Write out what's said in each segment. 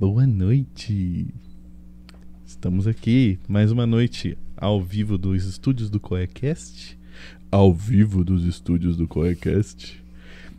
Boa noite. Estamos aqui mais uma noite ao vivo dos estúdios do Coecast. Ao vivo dos estúdios do Coecast.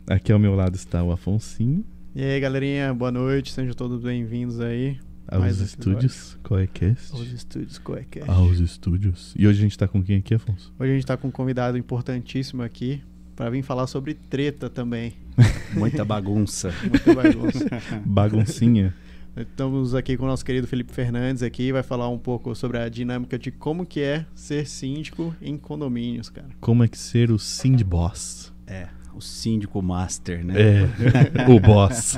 Aqui ao meu lado está o Afonsinho. E aí, galerinha, boa noite, sejam todos bem-vindos aí. Aos Mais estúdios Coecast. Aos estúdios Coecast. Aos estúdios. E hoje a gente tá com quem aqui, Afonso? Hoje a gente tá com um convidado importantíssimo aqui para vir falar sobre treta também. Muita bagunça. Muita bagunça. Baguncinha. Estamos aqui com o nosso querido Felipe Fernandes aqui, vai falar um pouco sobre a dinâmica de como que é ser síndico em condomínios, cara. Como é que ser o Cindy Boss? É, o síndico master, né? É, o boss.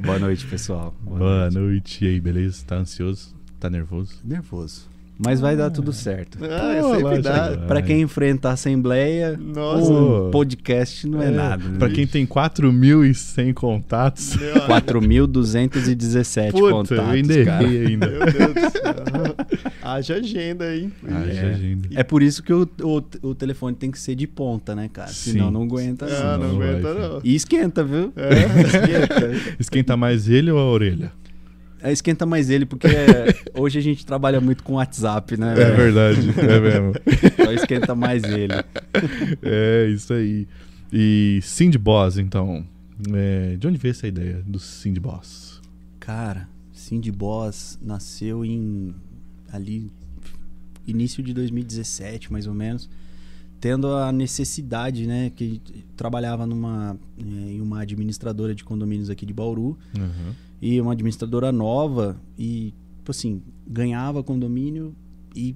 Boa noite, pessoal. Boa, noite. E aí, beleza? Tá ansioso? Tá nervoso? Nervoso. Mas vai dar tudo certo. Ah, Pô, sempre dá. Pra quem enfrenta a assembleia, Nossa. um podcast não é, É, nada. né, Pra quem tem 4.100 contatos. Meu, 4.217 Puta, contatos, eu ainda cara. errei ainda. meu Deus do céu. Haja agenda, hein? Ah, É. agenda. É por isso que o, o, o telefone tem que ser de ponta, né, cara? Sim. Senão não aguenta. Ah, não. não aguenta não. E esquenta, viu? É. esquenta. Esquenta mais ele ou a orelha? É, esquenta mais ele, porque é, hoje a gente trabalha muito com WhatsApp, né? É velho? verdade, é mesmo. Então esquenta mais ele. É isso aí. E Cindy Boss, então. É, de onde veio essa ideia do Cindy Boss? Cara, Cindy Boss nasceu em ali início de 2017, mais ou menos, tendo a necessidade, né, que trabalhava numa eh, em uma administradora de condomínios aqui de Bauru Uhum. E uma administradora nova e tipo assim, ganhava condomínio e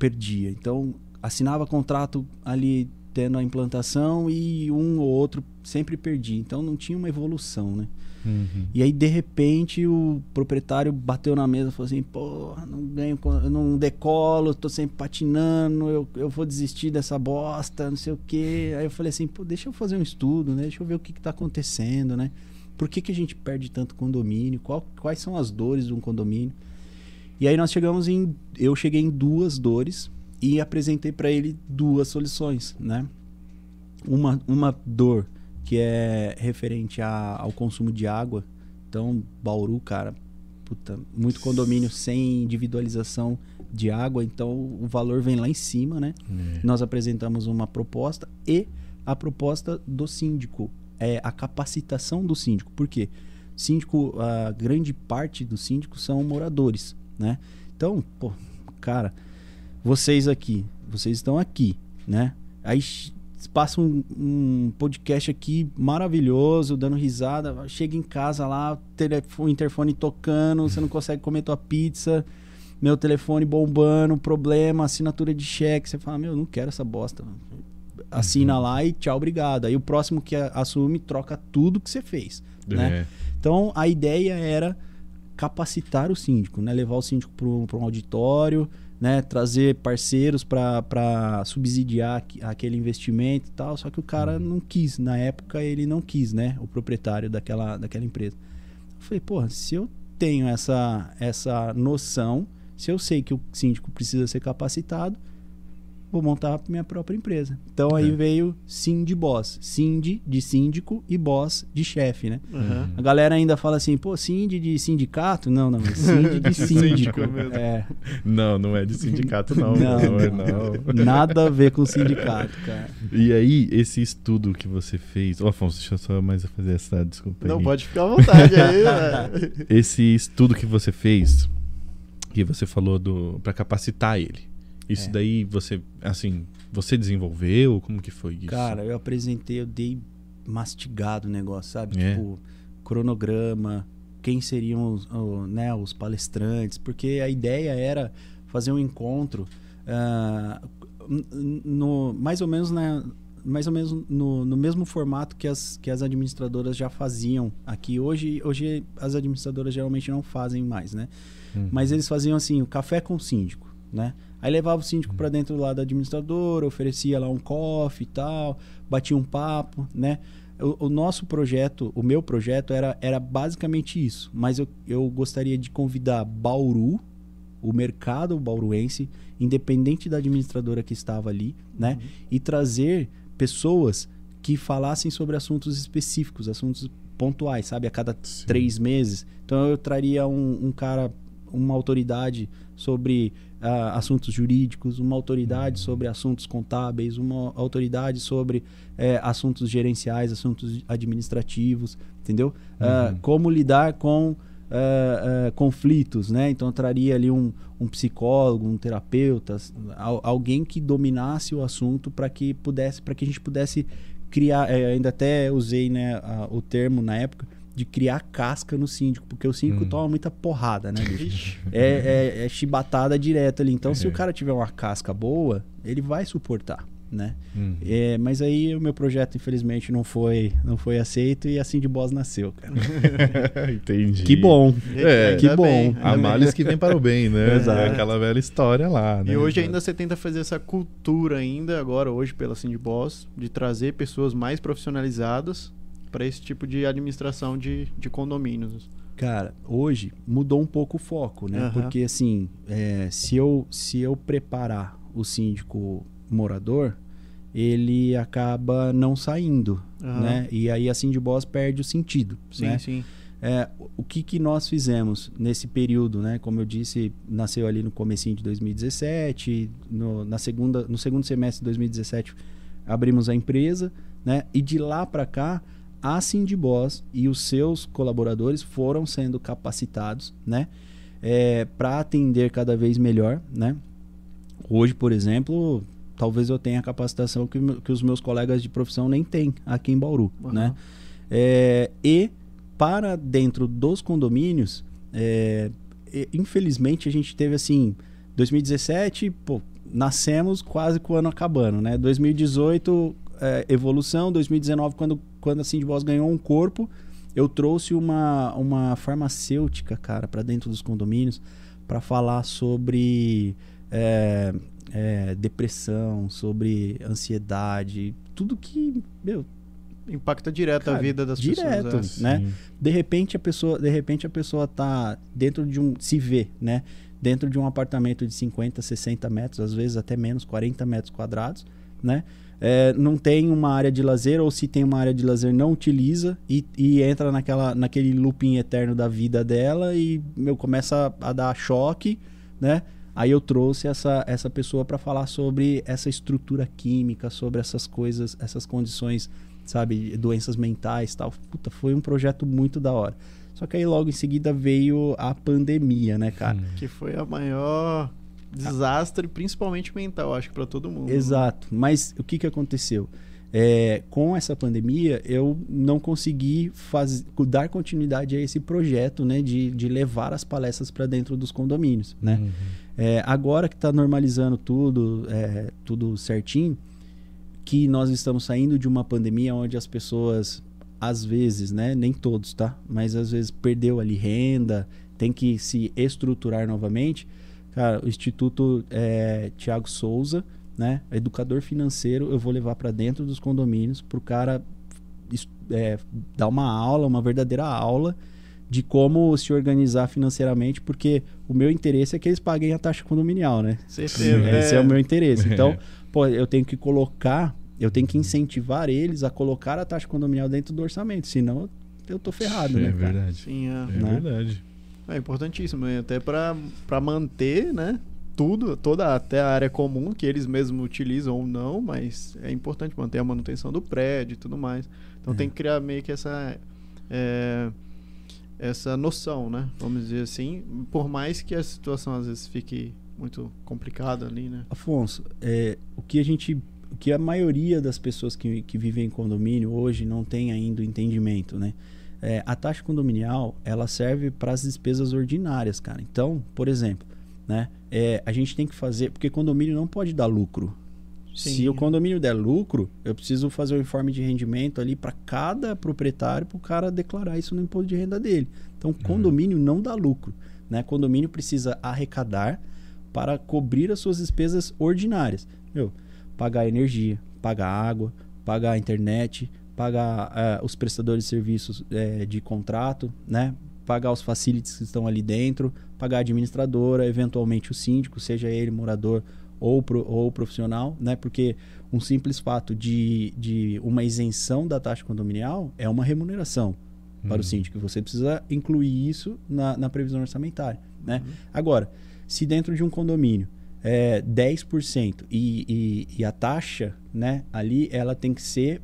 perdia. Então, assinava contrato ali tendo a implantação e um ou outro sempre perdia. Então não tinha uma evolução, né? Uhum. E aí, de repente, o proprietário bateu na mesa e falou assim: Porra, não ganho, não decolo, tô sempre patinando, eu, eu vou desistir dessa bosta, não sei o quê. Aí eu falei assim: Pô, deixa eu fazer um estudo, né? Deixa eu ver o que, que tá acontecendo, né? Por que, que a gente perde tanto condomínio? Qual- quais são as dores de um condomínio? E aí nós chegamos em. Eu cheguei em duas dores e apresentei para ele duas soluções, né? Uma, uma dor que é referente a- ao consumo de água. Então, Bauru, cara, puta, muito condomínio sem individualização de água, então o valor vem lá em cima, né? É. Nós apresentamos uma proposta e a proposta do síndico, é a capacitação do síndico. Por quê? Síndico, a grande parte dos síndicos são moradores, né? Então, pô, cara, vocês aqui, vocês estão aqui, né? Aí passa um, um podcast aqui maravilhoso, dando risada, chega em casa lá, telefone, interfone tocando, você não consegue comer tua pizza, meu telefone bombando, problema, assinatura de cheque, você fala, meu, eu não quero essa bosta. Assina lá e tchau, obrigado. Aí o próximo que assume troca tudo que você fez, né? É. Então a ideia era capacitar o síndico, né? levar o síndico para um auditório, né? trazer parceiros para subsidiar aqu- aquele investimento e tal. Só que o cara não quis, na época ele não quis, né? O proprietário daquela, daquela empresa. Eu falei, porra, se eu tenho essa, essa noção, se eu sei que o síndico precisa ser capacitado, vou montar a minha própria empresa. Então aí É. veio Cindy Boss. Cindy de síndico e Boss de chefe, né? Aham. A galera ainda fala assim, pô, Cindy de sindicato? Não, não, é Cindy de síndico. É, Não, não é de sindicato, não. Não, Não, é, não. não. nada a ver com sindicato, cara. E aí, esse estudo que você fez. Ô, Afonso, deixa eu só mais fazer essa desculpa Não, aí. pode ficar à vontade aí, né? Esse estudo que você fez, que você falou do para capacitar ele. Isso É. daí você, assim, você desenvolveu? Como que foi isso? Cara, eu apresentei, eu dei mastigado o negócio, sabe? É. Tipo, cronograma, quem seriam os, né, os palestrantes, porque a ideia era fazer um encontro n- no, mais ou menos na, mais ou menos no, no mesmo formato que as, que as administradoras já faziam aqui. Hoje, hoje as administradoras geralmente não fazem mais, né? Uhum. Mas eles faziam assim, o café com o síndico, né? Aí levava o síndico para dentro lá da administradora, oferecia lá um coffee e tal, batia um papo, né? O, o nosso projeto, o meu projeto era, era basicamente isso, mas eu, eu gostaria de convidar Bauru, o mercado bauruense, independente da administradora que estava ali, né? E trazer pessoas que falassem sobre assuntos específicos, assuntos pontuais, sabe? A cada Sim. três meses. Então eu traria um, um cara, uma autoridade sobre ah, assuntos jurídicos, uma autoridade sobre assuntos contábeis, uma autoridade sobre eh, assuntos gerenciais, assuntos administrativos, entendeu? Ah, Uhum. como lidar com ah, ah, conflitos, né? Então traria ali um, um psicólogo, um terapeuta, al- alguém que dominasse o assunto para que pudesse, para que a gente pudesse criar, ainda até usei né, a- o termo na época de criar casca no síndico, porque o síndico Hum. toma muita porrada, né, bicho? É, é, é chibatada direto ali. Então, se É. o cara tiver uma casca boa, ele vai suportar, né? Uhum. É, mas aí o meu projeto, infelizmente, não foi, não foi aceito e assim de Boss nasceu, cara. Entendi. que bom. É, Ainda que bom. bem, A males que vem para o bem, né? Exato. É aquela velha história lá, né? E hoje ainda você tenta fazer essa cultura ainda, agora hoje pela Cindy Boss, de trazer pessoas mais profissionalizadas para esse tipo de administração de, de condomínios. Cara, hoje mudou um pouco o foco, né? Aham. Porque assim, é, se, eu, se eu preparar o síndico morador, ele acaba não saindo, Aham. né? E aí a Cindy Boss perde o sentido, Sim, né? sim. É, o que, que nós fizemos nesse período, né? Como eu disse, nasceu ali no comecinho de 2017, no, na segunda, no segundo semestre de 2017 abrimos a empresa, né? E de lá para cá, a Cindy Boss e os seus colaboradores foram sendo capacitados, né? para atender cada vez melhor, né? Hoje, por exemplo, talvez eu tenha a capacitação que, que os meus colegas de profissão nem têm aqui em Bauru, Aham. né? É, e para dentro dos condomínios, é, infelizmente a gente teve assim, 2017, pô, nascemos quase com o ano acabando, né? 2018, é, evolução, 2019, quando, quando a Cindy Boss ganhou um corpo, eu trouxe uma, uma farmacêutica, cara, para dentro dos condomínios para falar sobre é, é, depressão, sobre ansiedade, tudo que, meu, Impacta direto Cara, a vida das direto. pessoas. é. né? Sim. de repente a pessoa, de repente a pessoa tá dentro de um se vê, né? Dentro de um apartamento de 50, 60 metros, às vezes até menos, 40 metros quadrados, né? É, não tem uma área de lazer, ou se tem uma área de lazer, não utiliza e, e entra naquela, naquele looping eterno da vida dela e meu, começa a, a dar choque, né? Aí eu trouxe essa, essa pessoa para falar sobre essa estrutura química, sobre essas coisas, essas condições, sabe, doenças mentais tal. Puta, foi um projeto muito da hora. Só que aí logo em seguida veio a pandemia, né, cara? Que foi a maior desastre, principalmente mental, acho que para todo mundo. Exato. Mas o que, que aconteceu? É, com essa pandemia, eu não consegui faz... dar continuidade a esse projeto, né? De, de levar as palestras para dentro dos condomínios, né? Uhum. É, agora que está normalizando tudo, é, tudo certinho, que nós estamos saindo de uma pandemia onde as pessoas, às vezes, né, nem todos, tá? Mas às vezes perdeu ali renda, tem que se estruturar novamente. Cara, o Instituto é, Tiago Souza, né, educador financeiro, eu vou levar para dentro dos condomínios para o cara é, dar uma aula, uma verdadeira aula de como se organizar financeiramente, porque o meu interesse é que eles paguem a taxa condominial, né? Certeza. Esse é o meu interesse. É. Então, pô, eu tenho que colocar, eu tenho que incentivar eles a colocar a taxa condominial dentro do orçamento, senão eu tô ferrado, é né, cara? verdade. Sim, é. É Né? verdade. É importantíssimo, né? até para manter, né? Tudo, toda até a área comum que eles mesmos utilizam ou não, mas é importante manter a manutenção do prédio e tudo mais. Então É. tem que criar meio que essa é, essa noção, né? Vamos dizer assim, por mais que a situação às vezes fique muito complicada ali, né? Afonso, é, o que a gente, o que a maioria das pessoas que, que vivem em condomínio hoje não tem ainda o entendimento, né? É, a taxa condominial ela serve para as despesas ordinárias, cara. Então, por exemplo, né? É, a gente tem que fazer, porque condomínio não pode dar lucro. Sim. Se o condomínio der lucro, eu preciso fazer o informe de rendimento ali para cada proprietário para o cara declarar isso no imposto de renda dele. Então, condomínio não dá lucro, né? Condomínio precisa arrecadar para cobrir as suas despesas ordinárias. Meu, pagar energia, pagar água, pagar internet, pagar eh, os prestadores de serviços eh, de contrato, né? Pagar os facilities que estão ali dentro, pagar a administradora, eventualmente o síndico, seja ele morador ou, pro, ou profissional, né? Porque um simples fato de, de uma isenção da taxa condominial é uma remuneração para o Uhum. síndico. Você precisa incluir isso na, na previsão orçamentária, né? Uhum. Agora, se dentro de um condomínio é 10% e, e, e a taxa, né, ali ela tem que ser.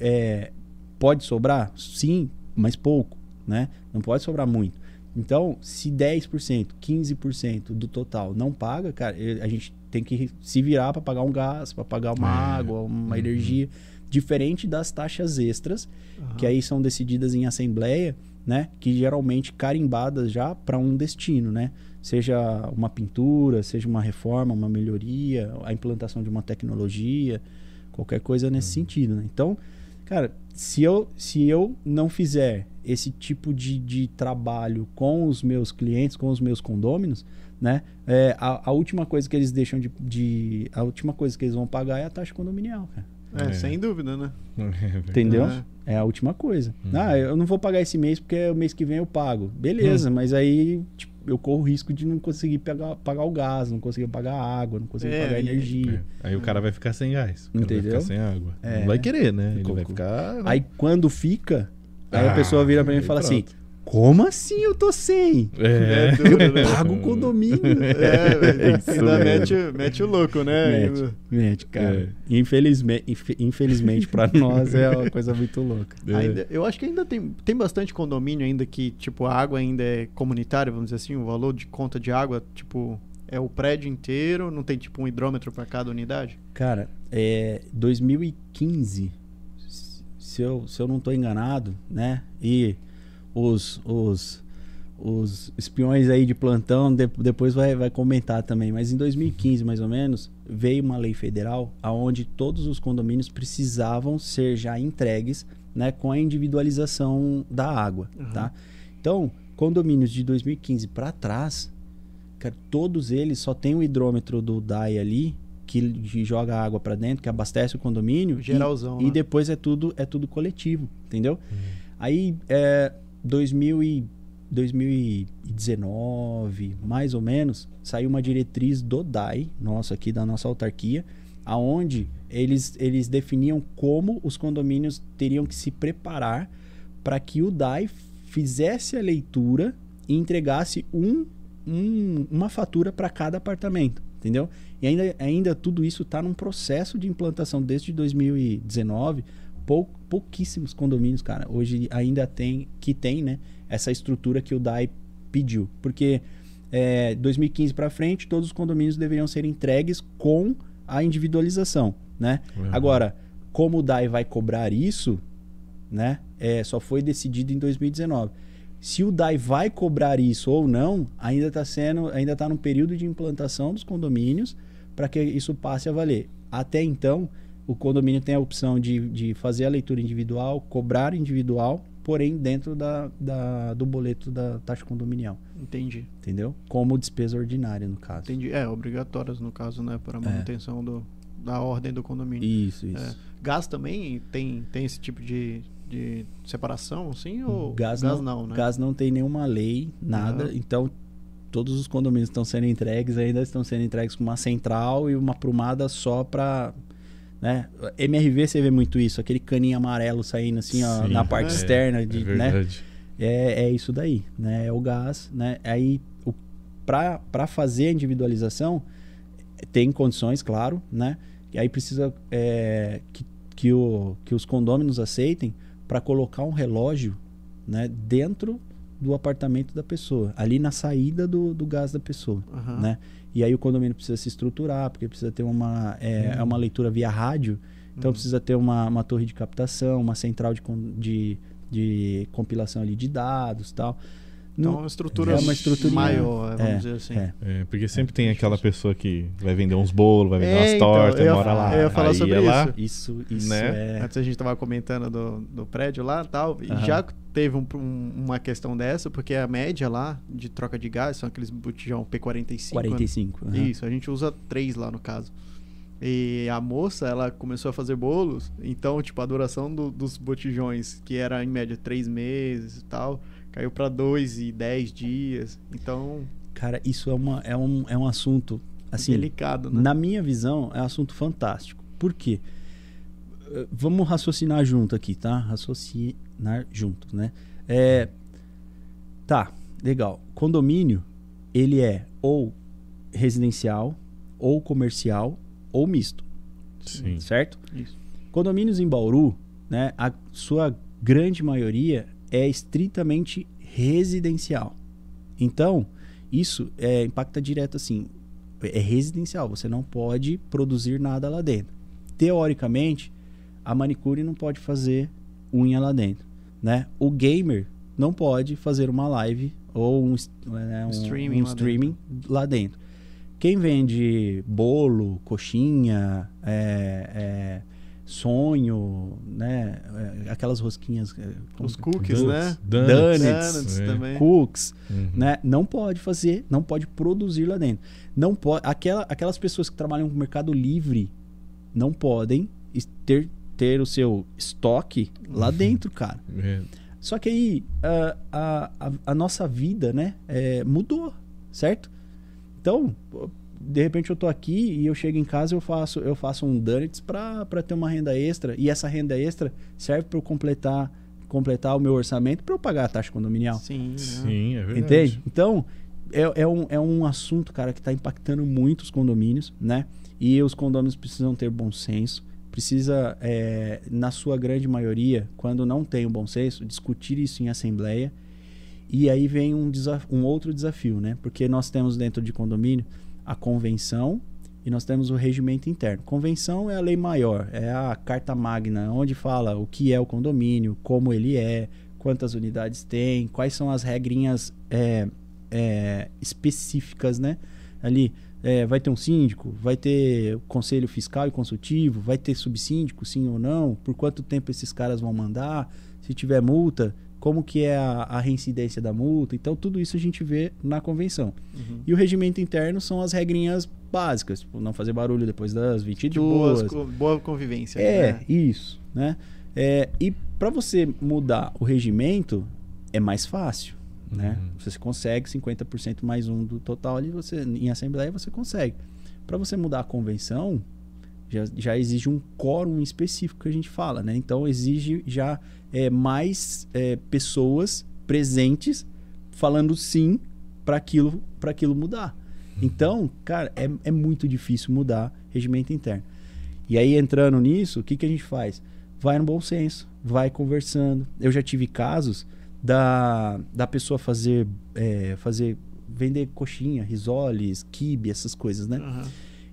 É, pode sobrar? Sim, mas pouco, né? Não pode sobrar muito. Então, se 10%, 15% do total não paga, cara, a gente tem que se virar para pagar um gás, para pagar uma É. água, uma Uhum. energia, diferente das taxas extras, Aham. que aí são decididas em assembleia, né? Que geralmente carimbadas já para um destino, né? Seja uma pintura, seja uma reforma, uma melhoria, a implantação de uma tecnologia, qualquer coisa nesse sentido, né? Então, cara, se eu, se eu não fizer esse tipo de, de trabalho com os meus clientes, com os meus condôminos, né? É, a, a última coisa que eles deixam de, de- A última coisa que eles vão pagar é a taxa condominial, cara. É, É. sem dúvida, né? Entendeu? É. É a última coisa. Uhum. Ah, eu não vou pagar esse mês porque o mês que vem eu pago. Beleza, mas aí tipo, eu corro o risco de não conseguir pagar, pagar o gás, não conseguir pagar a água, não conseguir É, pagar a energia. É. Aí o cara vai ficar sem gás. Entendeu? Vai ficar sem água. É. Não vai querer, né? Ele vai ficar. Aí quando fica, aí a Ah, pessoa vira pra mim e fala assim: pronto. Como assim eu tô sem? É. É duro, né? Pago o condomínio. É, velho. Isso ainda mete, o- mete o louco, né? Mete, mete, cara. É. Infelizmente, infe- infelizmente para nós é uma coisa muito louca. É. Ainda- eu acho que ainda tem, tem bastante condomínio ainda que, tipo, a água ainda é comunitária, vamos dizer assim, o valor de conta de água, tipo, é o prédio inteiro, não tem, tipo, um hidrômetro para cada unidade? Cara, é 2015, se eu, se eu não estou enganado, né? E os, os, os espiões aí de plantão de- depois vai, vai comentar também. Mas em 2015, mais ou menos, veio uma lei federal aonde todos os condomínios precisavam ser já entregues né, com a individualização da água, Uhum. tá? Então, condomínios de 2015 para trás, cara, todos eles só tem o hidrômetro do DAI ali que joga água para dentro, que abastece o condomínio. e- Geralzão, E, né? depois é tudo é tudo coletivo, entendeu? Aí, é, 2000 e, 2019, mais ou menos, saiu uma diretriz do DAI, nosso aqui da nossa autarquia, aonde eles, eles definiam como os condomínios teriam que se preparar para que o DAI fizesse a leitura e entregasse um, um- uma fatura para cada apartamento, entendeu? E ainda, ainda tudo isso está num processo de implantação desde 2019. Pou, pouquíssimos condomínios, cara, hoje ainda tem que tem, né, essa estrutura que o DAI pediu, porque é, 2015 para frente todos os condomínios deveriam ser entregues com a individualização, né? Uhum. Agora, como o DAI vai cobrar isso, né? É, só foi decidido em 2019. Se o DAI vai cobrar isso ou não, ainda está sendo, ainda está no período de implantação dos condomínios para que isso passe a valer. Até então, o condomínio tem a opção de, de fazer a leitura individual, cobrar individual, porém dentro da, da- do boleto da taxa condominial, Entendi. entendeu? Como despesa ordinária, no caso. Entendi. É, obrigatórias, no caso, né, para manutenção do, da ordem do condomínio. Isso, isso. É. Gás também tem, tem esse tipo de, de separação, assim? Ou Gás, não, né? Gás não tem nenhuma lei, nada. Aham. Então, todos os condomínios estão sendo entregues, ainda estão sendo entregues com uma central e uma prumada só para. Né? MRV você vê muito isso, aquele caninho amarelo saindo assim ó, Sim, na parte é, externa, É de, né? verdade. É, é isso daí, né? É o gás, né? Aí, para fazer a individualização, tem condições, claro, né? E aí precisa é, que, que, o, que os condôminos aceitem para colocar um relógio né, dentro do apartamento da pessoa, ali na saída do, do gás da pessoa, Aham. né? E aí o condomínio precisa se estruturar, porque precisa ter uma, é, é uma leitura via rádio, então Uhum. precisa ter uma, uma torre de captação, uma central de, de, de compilação ali de dados tal. Então, é uma estrutura, é uma estruturinha- maior, vamos é, dizer assim. é. É, porque sempre tem aquela pessoa que vai vender uns bolos, vai vender É, umas então, tortas, mora lá. eu ia falar Aí sobre é lá, Isso, isso Né? é. Antes a gente tava comentando do, do prédio lá e tal. E Aham. já teve um- um- uma questão dessa, porque a média lá de troca de gás são aqueles botijão P45. né? 45. aham. Isso, a gente usa três lá no caso. E a moça, ela começou a fazer bolos, então, tipo, a duração do- dos botijões, que era em média três meses e tal, caiu pra dois e dez dias. Então, Cara, isso é, uma, é, um, é um assunto assim, Delicado, né? na minha visão, é um assunto fantástico. Por quê? Eh, Vamos raciocinar junto aqui, tá? Raciocinar juntos, né? É, tá, legal. Condomínio, ele é ou residencial, ou comercial, ou misto, Sim. certo? Isso. Condomínios em Bauru, né, a sua grande maioria é estritamente residencial. Então, isso é, impacta direto assim. É residencial, você não pode produzir nada lá dentro. Teoricamente, a manicure não pode fazer unha lá dentro, né? O gamer não pode fazer uma live ou um, né, um- Streaming um lá streaming lá dentro. Quem vende bolo, coxinha, é, é, sonho, né? é, aquelas rosquinhas. é, Os que- cookies, né? Donuts. Donuts, Donuts é. também. Cooks, Uhum. né? Não pode fazer, não pode produzir lá dentro. Não pode, aquela, aquelas pessoas que trabalham com o Mercado Livre não podem ter, ter o seu estoque lá dentro, cara. É, Só que aí a, a, a, nossa vida, né, é, mudou, certo? Então, de repente eu tô aqui e eu chego em casa e eu faço, eu faço um donuts para ter uma renda extra e essa renda extra serve para eu completar completar o meu orçamento para eu pagar a taxa condominial. Sim, né? sim, é verdade. Entende? Então, é, é, um, é um assunto, cara, que está impactando muito os condomínios, né? E os condomínios precisam ter bom senso. Precisa, é, na sua grande maioria, quando não tem o bom senso, discutir isso em assembleia. E aí vem um, um outro desafio, né? Porque nós temos dentro de condomínio a convenção e nós temos o regimento interno. Convenção é a lei maior, é a carta magna, onde fala o que é o condomínio, como ele é, quantas unidades tem, quais são as regrinhas é, é, específicas, né? Ali é, vai ter um síndico, vai ter conselho fiscal e consultivo, vai ter subsíndico, sim ou não, por quanto tempo esses caras vão mandar, se tiver multa, como que é a, a reincidência da multa. Então, tudo isso a gente vê na convenção. Uhum. E o regimento interno são as regrinhas básicas, tipo, não fazer barulho depois das De 22, boas, co- boa convivência. é, né? isso, né? É, e para você mudar o regimento é mais fácil, né? Uhum. Você consegue 50% mais um do total ali, você em assembleia você consegue. Para você mudar a convenção, já, já exige um quórum específico que a gente fala, né? Então exige já é, mais é, pessoas presentes falando sim para aquilo, aquilo mudar. Então, cara, é, é muito difícil mudar regimento interno. E aí, entrando nisso, o que, que a gente faz? Vai no bom senso, vai conversando. Eu já tive casos da, da pessoa fazer, é, fazer vender coxinha, risoles, quibe, essas coisas, né? Aham.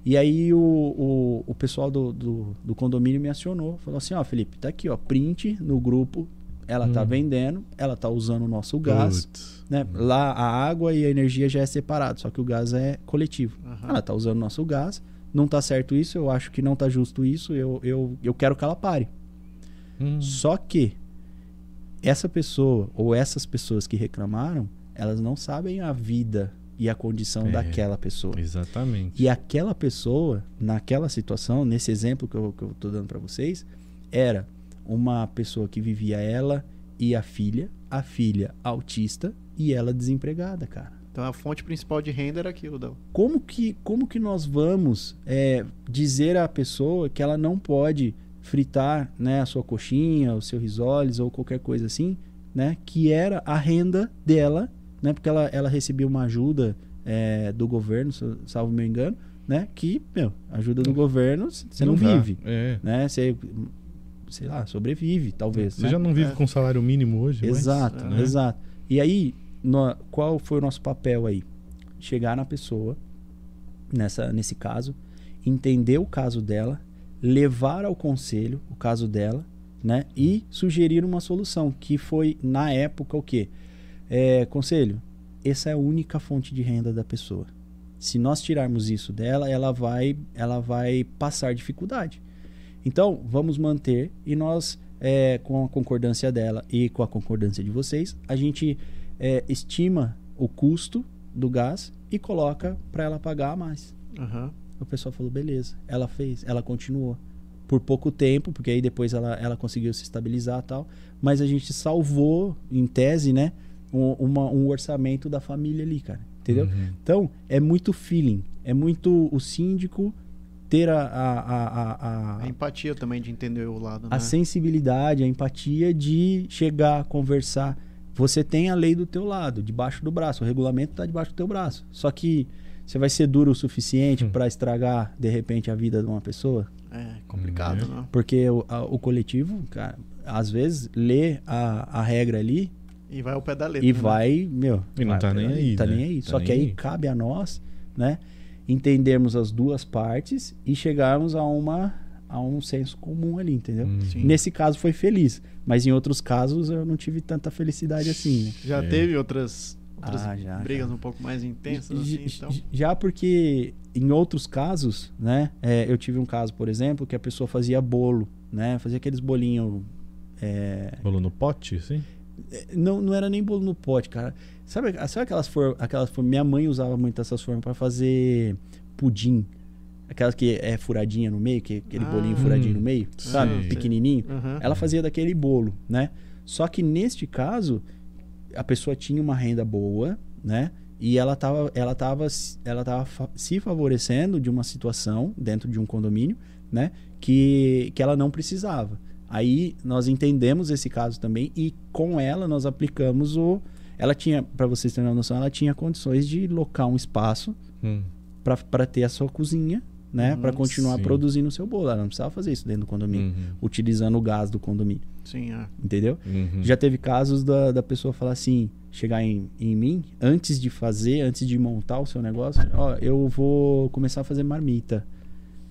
E aí o, o, o pessoal do, do, do condomínio me acionou. Falou assim, ó, Felipe, tá aqui, ó, print no grupo. Ela tá Hum. vendendo, ela tá usando o nosso gás. Putz. Né? Lá a água e a energia já é separado, só que o gás é coletivo. Aham. Ela tá usando o nosso gás, não tá certo isso, eu acho que não tá justo isso, eu, eu, eu quero que ela pare. Hum. Só que essa pessoa ou essas pessoas que reclamaram, elas não sabem a vida e a condição É. daquela pessoa. Exatamente. E aquela pessoa, naquela situação, nesse exemplo que eu, que eu tô dando para vocês, era uma pessoa que vivia ela e a filha, a filha autista e ela desempregada, cara. Então a fonte principal de renda era aquilo, Dal. Como que, como que nós vamos é, dizer à pessoa que ela não pode fritar né, a sua coxinha, o seu risoles ou qualquer coisa assim, né? Que era a renda dela, né? Porque ela, ela recebia uma ajuda é, do governo, salvo meu engano, né? Que, meu, ajuda do governo, você não, dá. vive, É. né? Você, sei lá, sobrevive, talvez, Você né? já não vive É. com salário mínimo hoje? mas, Exato, né? exato. E aí, nó- qual foi o nosso papel aí? Chegar na pessoa, nessa, nesse caso, entender o caso dela, levar ao conselho o caso dela, né? E sugerir uma solução, que foi, na época, o quê? É, conselho, essa é a única fonte de renda da pessoa. Se nós tirarmos isso dela, ela vai, ela vai passar dificuldade. Então, vamos manter e nós, é, com a concordância dela e com a concordância de vocês, a gente é, estima o custo do gás e coloca para ela pagar a mais. Aham. O pessoal falou, beleza. Ela fez, ela continuou. Por pouco tempo, porque aí depois ela, ela conseguiu se estabilizar tal. Mas a gente salvou, em tese, né? Um, uma- um orçamento da família ali, cara. Entendeu? Uhum. Então, é muito feeling. É muito o síndico ter a, a, a, a, A empatia também de entender o lado, a né? sensibilidade, a empatia de chegar, conversar. Você tem a lei do teu lado, debaixo do braço. O regulamento está debaixo do teu braço. Só que você vai ser duro o suficiente Hum. para estragar, de repente, a vida de uma pessoa? É complicado, Uhum. né? Porque o, a- o coletivo, cara, às vezes lê a, a regra ali E vai ao pé da letra. e né? vai, meu. E não tá pela nem aí, Tá né? nem aí. Tá Só nem que aí aí. cabe a nós, né, entendermos as duas partes e chegarmos a uma a um senso comum ali, entendeu? Uhum. Sim. Nesse caso foi feliz, mas em outros casos eu não tive tanta felicidade assim. né? Já É. teve outras, outras Ah, já, brigas já. um pouco mais intensas, assim, então. Já porque em outros casos, né, é, eu tive um caso, por exemplo, que a pessoa fazia bolo, né, fazia aqueles bolinhos é, Rolou no pote, assim? Não, não era nem bolo no pote, cara. Sabe, sabe aquelas formas. Aquelas formas minha mãe usava muito essas formas pra fazer pudim. Aquelas que é furadinha no meio, que aquele Ah. bolinho furadinho Hum, no meio, sabe? sei. Pequenininho. Aham. Ela fazia daquele bolo, né? Só que neste caso, a pessoa tinha uma renda boa, né? E ela tava, ela tava, ela tava fa- se favorecendo de uma situação dentro de um condomínio, né? Que, que ela não precisava. Aí nós entendemos esse caso também e com ela nós aplicamos o. Ela tinha, para vocês terem uma noção, ela tinha condições de locar um espaço Hum. para ter a sua cozinha, né? Uhum, Para continuar sim. produzindo o seu bolo. Ela não precisava fazer isso dentro do condomínio, Uhum. utilizando o gás do condomínio, Sim, é. entendeu? Uhum. Já teve casos da, da pessoa falar assim, chegar em, em mim, antes de fazer, antes de montar o seu negócio, ó, eu vou começar a fazer marmita.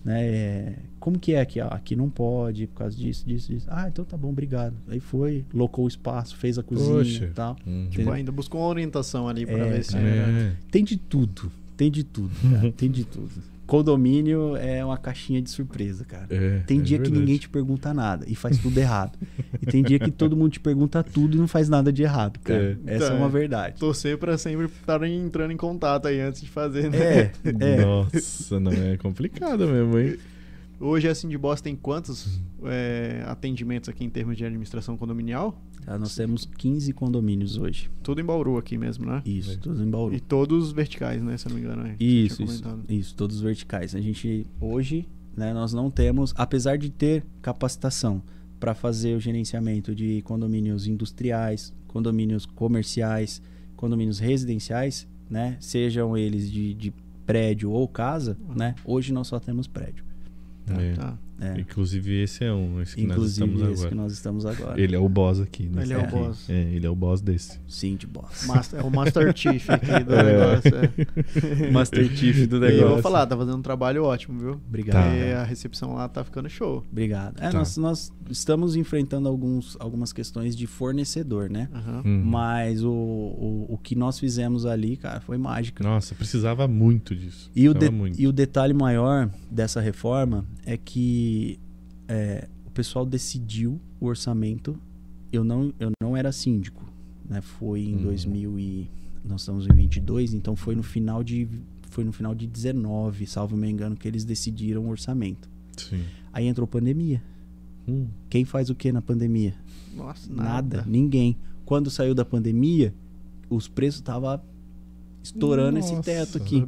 Né? É, Como que é aqui? Ah, aqui não pode, por causa disso, disso, disso. Ah, então tá bom, obrigado. Aí foi, locou o espaço, fez a cozinha Poxa. e tal. Uhum. Tipo, ainda buscou uma orientação ali pra É, ver se era. É. Tem de tudo, tem de tudo, cara, tem de tudo. Condomínio é uma caixinha de surpresa, cara. É, Tem é dia que ninguém te pergunta nada e faz tudo errado. E tem dia que todo mundo te pergunta tudo e não faz nada de errado, cara. É. Essa Tá, é uma é. verdade. Torcer pra sempre estarem entrando em contato aí antes de fazer, né? É, é. Nossa, não é complicado mesmo, hein? Hoje a Cindy Boss tem quantos é, atendimentos aqui em termos de administração condominial? Tá, nós temos 15 condomínios hoje. Tudo em Bauru aqui mesmo, né? Isso, É. todos em Bauru. E todos verticais, né? Se eu não me engano. você Isso, isso, isso, todos verticais. A gente hoje, né, nós não temos, apesar de ter capacitação para fazer o gerenciamento de condomínios industriais, condomínios comerciais, condomínios residenciais, né, sejam eles de, de prédio ou casa, né, hoje nós só temos prédio. Tá, É. tá. É. Inclusive esse é um, esse que nós Inclusive estamos esse agora. que nós estamos agora. Ele é o boss aqui. nesse Ele é o aqui. boss. É, ele é o boss desse. Sim, de boss. Master- é o Master Chief aqui do É. negócio. É. Master Chief do E eu vou negócio. falar, tá fazendo um trabalho ótimo, viu? Obrigado. Tá. E a recepção lá tá ficando show. Obrigado. É, Tá. nós, nós estamos enfrentando alguns, algumas questões de fornecedor, né? Aham. Hum. Mas o, o, o que nós fizemos ali, cara, foi mágica. Nossa, precisava muito disso. E o, de- muito. e o detalhe maior dessa reforma é que é, o pessoal decidiu o orçamento. Eu não, eu não era síndico, né? Foi em Uhum. 2000 e nós estamos em 22, então foi no final de foi no final de 19, salvo me engano, que eles decidiram o orçamento. Sim. Aí entrou pandemia. Hum. Quem faz o que na pandemia? Nossa, Nada. nada. ninguém. Quando saiu da pandemia, os preços estavam estourando esse Nossa. teto Os aqui,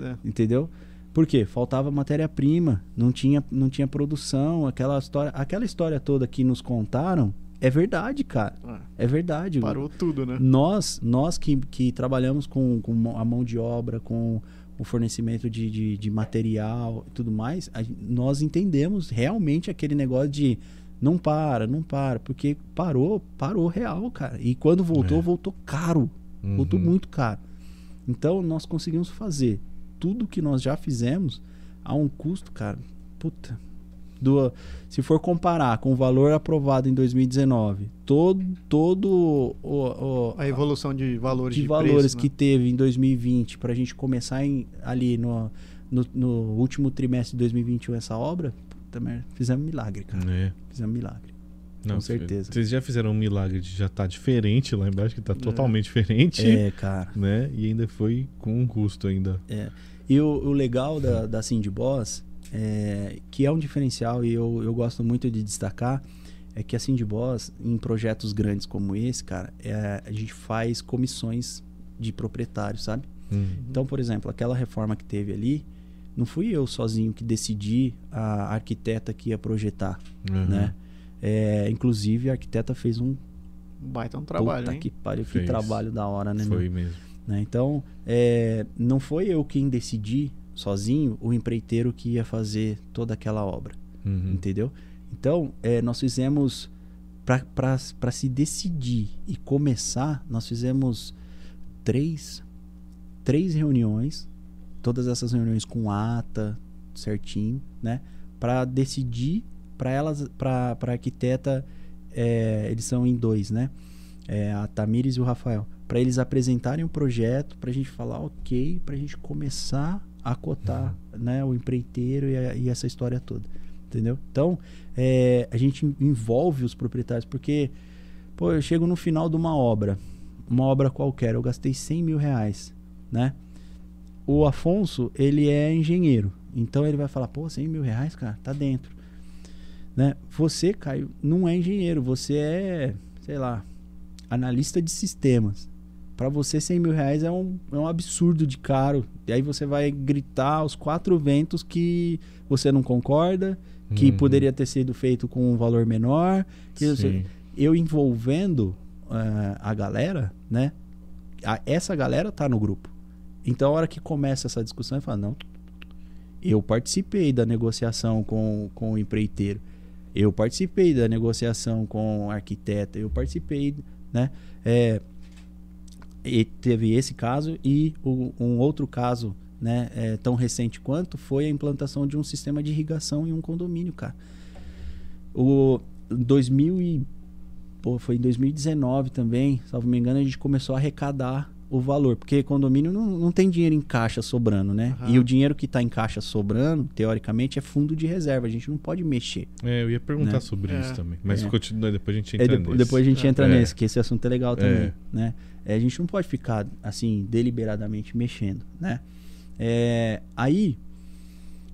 é. entendeu? Por quê? Faltava matéria-prima, não tinha, não tinha produção, aquela história, aquela história toda que nos contaram é verdade, cara. Ah, É verdade. Parou tudo, né? Nós, nós que, que trabalhamos com, com a mão de obra, com o fornecimento de, de, de material e tudo mais, a nós entendemos realmente aquele negócio de não para, não para, porque parou, parou real, cara. E quando voltou, É. voltou caro, voltou Uhum. muito caro. Então nós conseguimos fazer tudo que nós já fizemos a um custo, cara, puta. Do, se for comparar com o valor aprovado em 2019, todo, todo o, o- A evolução de valores de, de, valores preço, que né? teve em 2020 para a gente começar em- ali no, no, no último trimestre de 2021 essa obra, puta merda, fizemos milagre, cara. É. Fizemos milagre. Não, Com certeza. Vocês já fizeram um milagre de já tá diferente lá embaixo, que tá totalmente diferente, É, cara. né? E ainda foi com um custo ainda. E o, o legal da, da Cindy Boss, é, que é um diferencial e eu, eu gosto muito de destacar, é que a Cindy Boss, em projetos grandes como esse, cara, é, a gente faz comissões de proprietários, sabe? Hum. Então, por exemplo, aquela reforma que teve ali, não fui eu sozinho que decidi a arquiteta que ia projetar, Uhum. né? É, inclusive, a arquiteta fez um Baita um trabalho, puta hein? que pariu, que Fez. trabalho da hora, né? meu? Foi mesmo. Né? Então, é, não foi eu quem decidi sozinho o empreiteiro que ia fazer toda aquela obra, Uhum. entendeu? Então, é, nós fizemos para se decidir e começar, nós fizemos três, três reuniões, todas essas reuniões com ata certinho, né? Para decidir para elas, para a arquiteta, é, eles são em dois, né? É, a Tamires e o Rafael, para eles apresentarem o projeto, para a gente falar ok, para a gente começar a cotar, né? O empreiteiro e, a- e essa história toda, entendeu? Então, é, a gente envolve os proprietários, porque, pô, eu chego no final de uma obra, uma obra qualquer, eu gastei 100 mil reais, né? O Afonso, ele é engenheiro, então ele vai falar, pô, 100 mil reais, cara, tá dentro. Né? Você, Caio, não é engenheiro, você é, sei lá, analista de sistemas. Para você, 100 mil reais é um, é um absurdo de caro. E aí você vai gritar aos quatro ventos que você não concorda, que Uhum. poderia ter sido feito com um valor menor. Sim. eu envolvendo ah, a galera, né? a- essa galera tá no grupo. Então, a hora que começa essa discussão, eu falo, não, eu participei da negociação com, com o empreiteiro, eu participei da negociação com o arquiteto, eu participei, né? É, e teve esse caso e o- um outro caso, né, é, tão recente quanto, foi a implantação de um sistema de irrigação em um condomínio, cara. O 2000 e pô, foi em 2019 também, salvo me engano, a gente começou a arrecadar o valor, porque condomínio não, não tem dinheiro em caixa sobrando, né? Aham. E o dinheiro que está em caixa sobrando, teoricamente, é fundo de reserva, a gente não pode mexer. É, eu ia perguntar Né? sobre É. isso também. Mas É. continua, depois a gente É, entra depo- nesse. depois a gente É. entra É. nesse, que esse assunto é legal também, É. né? É, a gente não pode ficar, assim, deliberadamente mexendo, né? É, aí,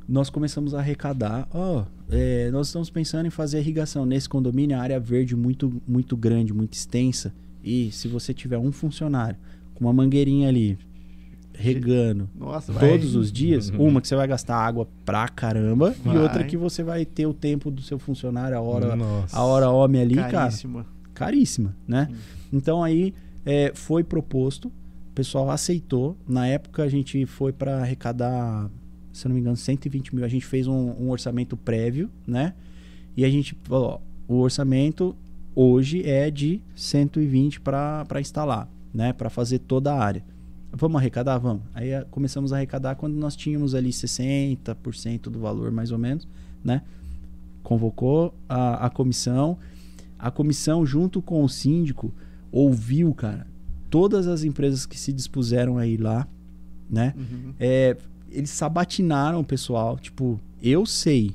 nós começamos a arrecadar, ó, é, nós estamos pensando em fazer irrigação nesse condomínio, a área verde muito, muito grande, muito extensa, e se você tiver um funcionário com uma mangueirinha ali, regando, Nossa, vai. todos os dias, Uhum. uma que você vai gastar água pra caramba, Vai. e outra que você vai ter o tempo do seu funcionário, a hora, Nossa. a hora homem ali, cara Caríssima. caríssima, né? Então aí é, foi proposto, o pessoal aceitou. Na época a gente foi para arrecadar, se eu não me engano, 120 mil. A gente fez um, um orçamento prévio, né? E a gente falou, ó, o orçamento hoje é de 120 para instalar, né? Para fazer toda a área. Vamos arrecadar? Vamos. Aí começamos a arrecadar quando nós tínhamos ali 60% do valor, mais ou menos, né? Convocou a, a comissão. A comissão, junto com o síndico, ouviu, cara, todas as empresas que se dispuseram a ir lá, né? Uhum. É, eles sabatinaram o pessoal, tipo, eu sei,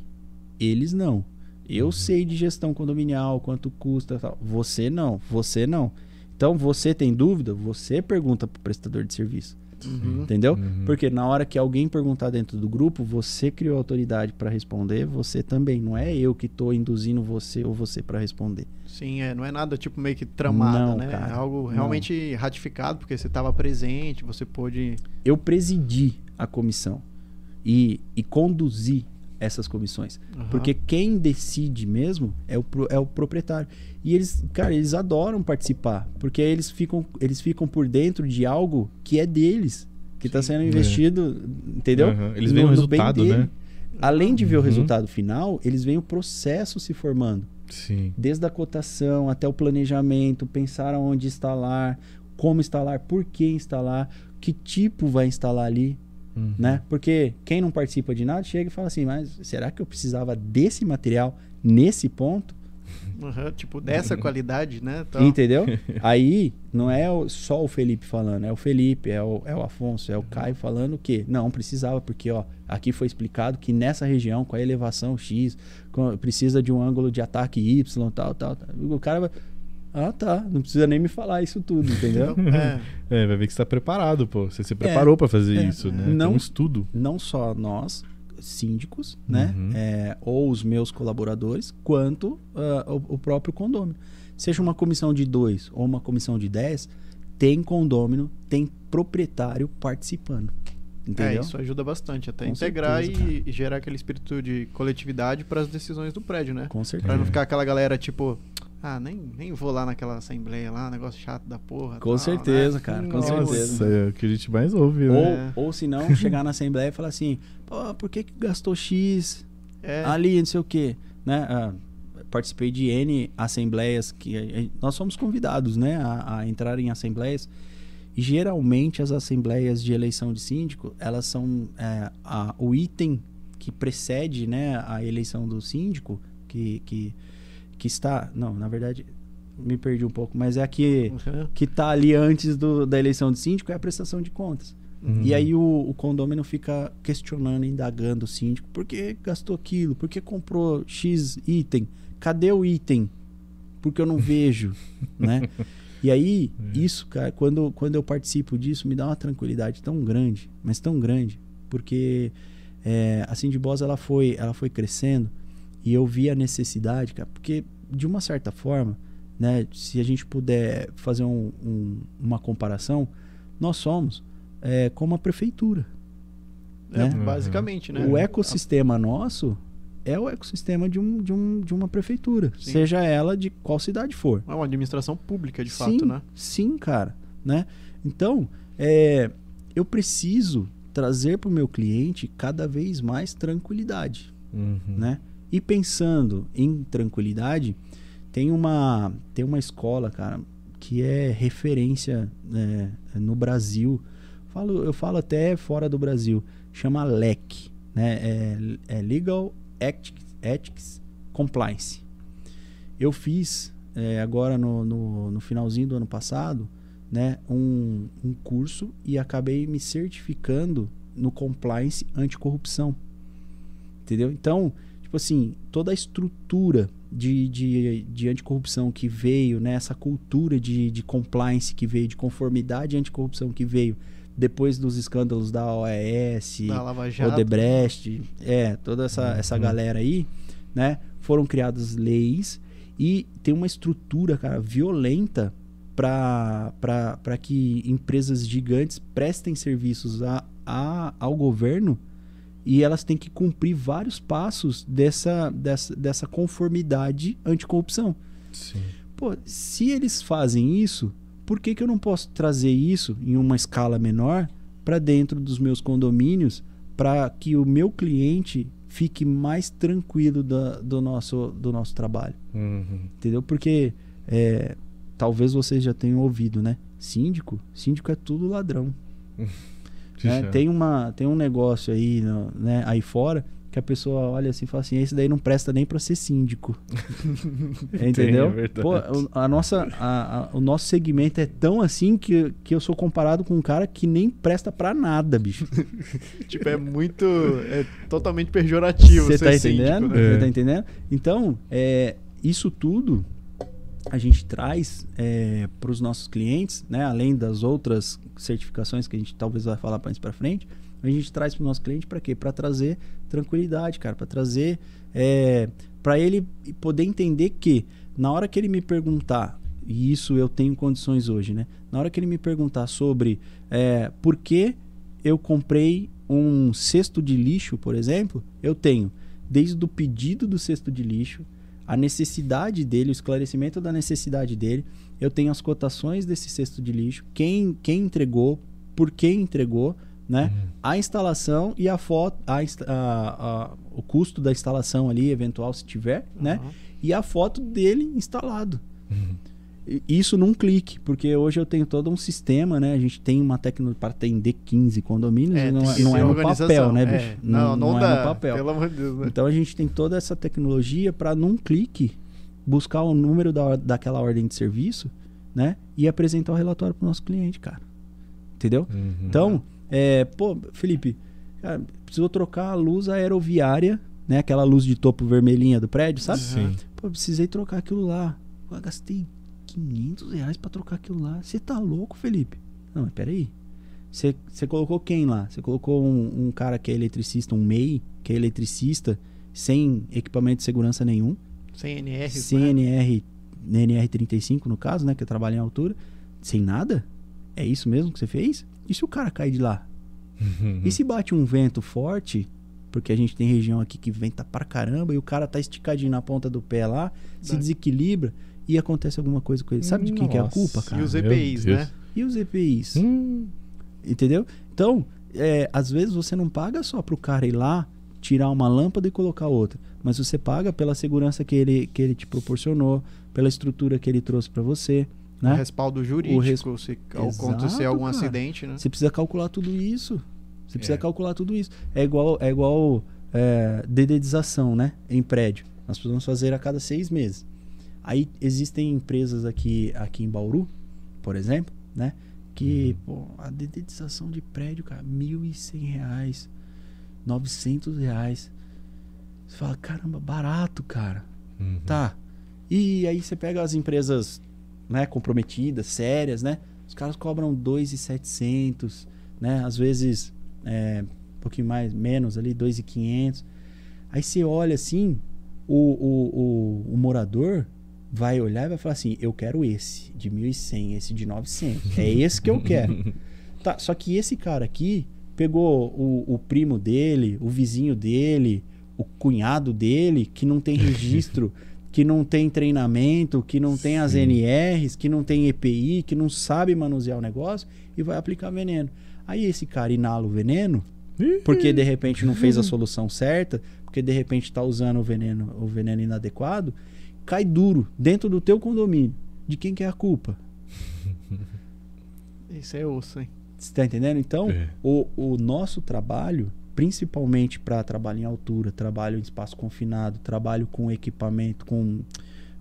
eles não. Eu sei de gestão condominial, quanto custa, tal. Você não, você não. Então, você tem dúvida? Você pergunta pro prestador de serviço, Uhum. entendeu? Uhum. Porque na hora que alguém perguntar dentro do grupo, você criou autoridade para responder, você também. Não é eu que tô induzindo você ou você para responder. Sim, é, não é nada tipo meio que tramado, Não, né? cara, é algo não. realmente ratificado, porque você estava presente, você pôde. Eu presidi a comissão e, e conduzi essas comissões. Aham. Porque quem decide mesmo é o, é o proprietário. E eles, cara, eles adoram participar. Porque eles ficam, eles ficam por dentro de algo que é deles. Que está sendo investido, entendeu? Aham. Eles veem o resultado, dele. né? Além de ver o Uhum. resultado final, eles veem o processo se formando. Sim. Desde a cotação até o planejamento, pensar aonde instalar, como instalar, por que instalar, que tipo vai instalar ali, Uhum. né? Porque quem não participa de nada chega e fala assim, mas será que eu precisava desse material nesse ponto? Aham, tipo, dessa qualidade, né? Então, Entendeu? Aí não é só o Felipe falando, é o Felipe, é o, é o Afonso, é o Caio falando que não precisava, porque ó, aqui foi explicado que nessa região, com a elevação X, com- precisa de um ângulo de ataque Y, tal, tal, tal. O cara vai. Ah, tá. Não precisa nem me falar isso tudo, entendeu? É, É, vai ver que você tá preparado, pô. Você se preparou pra fazer é. isso, né? Não- Tem um estudo. não só nós, síndicos, né? Uhum. É, ou os meus colaboradores, quanto ah, o, o próprio condômino. Seja uma comissão de dois ou uma comissão de dez, tem condômino, tem proprietário participando. Entendeu? É, isso ajuda bastante, até Com integrar certeza, e, e gerar aquele espírito de coletividade para as decisões do prédio, né? Com Pra certeza. não ficar aquela galera tipo, ah, nem, nem vou lá naquela assembleia lá, negócio chato da porra. Com tal, certeza, né? cara, com Nossa. certeza. é o que a gente mais ouve, Ou, né? É. ou se não, chegar na Assembleia e falar assim, pô, por que, que gastou X É, ali, não sei o quê, né? Ah, participei de N assembleias que nós somos convidados, né, a, a entrar em assembleias. E geralmente as assembleias de eleição de síndico, elas são é, a- o item que precede, né, a eleição do síndico, que, que, que está, não, na verdade, me perdi um pouco, mas é a que Uhum. que tá ali antes do- da eleição de síndico é a prestação de contas. Uhum. E aí o, o condômino fica questionando, indagando o síndico, por que gastou aquilo? Por que comprou X item? Cadê o item? Porque eu não vejo, né? E aí, isso, cara, quando, quando eu participo disso, me dá uma tranquilidade tão grande, mas tão grande, porque é, a Sindibos, ela foi, ela foi crescendo e eu vi a necessidade, cara, porque de uma certa forma, né, se a gente puder fazer um- um- uma comparação, nós somos é, como a prefeitura. É, né? basicamente, né? O ecossistema nosso é o ecossistema de, um, de, um, de uma prefeitura, Sim. seja ela de qual cidade for. É uma administração pública, de sim, fato, né? Sim, cara. Né? Então, é, eu preciso trazer para o meu cliente cada vez mais tranquilidade. Uhum. Né? E pensando em tranquilidade, tem uma, tem uma escola, cara, que é referência né, no Brasil. Falo, eu falo até fora do Brasil. Chama LEC, né? É, é Legal Ethics, Ethics Compliance. Eu fiz é, agora no, no, no finalzinho do ano passado, né, um, um curso e acabei me certificando no compliance anticorrupção. Entendeu? Então, tipo assim, toda a estrutura de, de, de anticorrupção que veio, né, essa cultura de, de compliance que veio, de conformidade anticorrupção que veio depois dos escândalos da OAS, Da Lava Jato. Odebrecht, é, toda essa, essa galera aí, né? Foram criadas leis e tem uma estrutura, cara, violenta para que empresas gigantes prestem serviços a, a, ao governo e elas têm que cumprir vários passos dessa, dessa, dessa conformidade anticorrupção. Sim. Pô, se eles fazem isso, por que, que eu não posso trazer isso em uma escala menor para dentro dos meus condomínios para que o meu cliente fique mais tranquilo da, do, nosso, do nosso trabalho? Uhum. Entendeu? Porque é, talvez vocês já tenham ouvido, né? Síndico, síndico é tudo ladrão. né? Tem, uma, tem um negócio aí, né, aí fora que a pessoa olha assim e fala assim, esse daí não presta nem para ser síndico. Entendeu? é. Pô, o- a nossa, a- a- o nosso segmento é tão assim que, que eu sou comparado com um cara que nem presta pra nada, bicho. Tipo, é muito. É totalmente pejorativo Você tá entendendo? né? Você É. tá entendendo? Então, é, isso tudo a gente traz para os nossos clientes, né? Além das outras certificações que a gente talvez vai falar mais para frente, a gente traz para o nosso cliente para quê? Para trazer tranquilidade, cara, para trazer para ele poder entender que na hora que ele me perguntar e isso eu tenho condições hoje, né? Na hora que ele me perguntar sobre é, por que eu comprei um cesto de lixo, por exemplo, eu tenho desde o pedido do cesto de lixo, a necessidade dele, o esclarecimento da necessidade dele, eu tenho as cotações desse cesto de lixo, quem, quem entregou, por que entregou, né? A instalação e a foto, a, a- a- o custo da instalação ali, eventual se tiver, né? Aham. E a foto dele instalado. E- Isso num clique, porque hoje eu tenho todo um sistema, né? A gente tem uma tecnologia para atender 15 condomínios, É, não, é- não é no papel, né, é. bicho? Não, não, é dá. no papel. Pelo amor de Deus, né? Então a gente tem toda essa tecnologia para num clique buscar o número da, daquela ordem de serviço, né? E apresentar o relatório para o nosso cliente, cara. Entendeu? Uhum. Então, é, pô, Felipe, cara, precisou trocar a luz aeroviária, né? Aquela luz de topo vermelhinha do prédio, sabe? Sim. Pô, precisei trocar aquilo lá. Pô, gastei 500 reais pra trocar aquilo lá. Você tá louco, Felipe? Não, mas peraí. Você você colocou quem lá? Você colocou um, um cara que é eletricista, um MEI, que é eletricista, sem equipamento de segurança nenhum, Sem NR. sem? NR, NR35 no caso, né? Que trabalha em altura, sem nada? É isso mesmo que você fez? E se o cara cair de lá? E se bate um vento forte, porque a gente tem região aqui que venta pra caramba e o cara tá esticadinho na ponta do pé lá, se Vai. desequilibra e acontece alguma coisa com ele. Sabe de quem que é a culpa, E cara? os Meu EPIs, né? E os EPIs? Hum, Entendeu? Então, é, às vezes você não paga só pro cara ir lá, tirar uma lâmpada e colocar outra. Mas você paga pela segurança que ele, que ele te proporcionou, pela estrutura que ele trouxe pra você. O Né? respaldo jurídico, res- se acontecer Exato, algum cara. acidente, né? Você precisa calcular tudo isso. Você precisa É. calcular tudo isso. É igual, é igual é, dedetização, né? Em prédio. Nós precisamos fazer a cada seis meses. Aí existem empresas aqui, aqui em Bauru, por exemplo, né? Que, pô, a dedetização de prédio, cara, 1.100 reais, 900 reais. Você fala, caramba, barato, cara. uhum. Tá. E aí você pega as empresas, né, comprometidas, sérias, né? Os caras cobram 2.700, né? Às vezes é, um pouquinho mais, menos ali, 2.500. Aí você olha assim, o, o, o, o morador vai olhar e vai falar assim, eu quero esse de 1.100, esse de 900. É esse que eu quero. Tá, só que esse cara aqui pegou o, o primo dele, o vizinho dele, o cunhado dele, que não tem registro, que não tem treinamento, que não tem as Sim. NRs, que não tem EPI, que não sabe manusear o negócio e vai aplicar veneno. Aí esse cara inala o veneno, porque de repente não fez a solução certa, porque de repente está usando o veneno, o veneno inadequado, cai duro dentro do teu condomínio. De quem que é a culpa? Isso é osso, hein? Você tá entendendo? Então, É. o, o nosso trabalho, principalmente para trabalho em altura, trabalho em espaço confinado, trabalho com equipamento, com,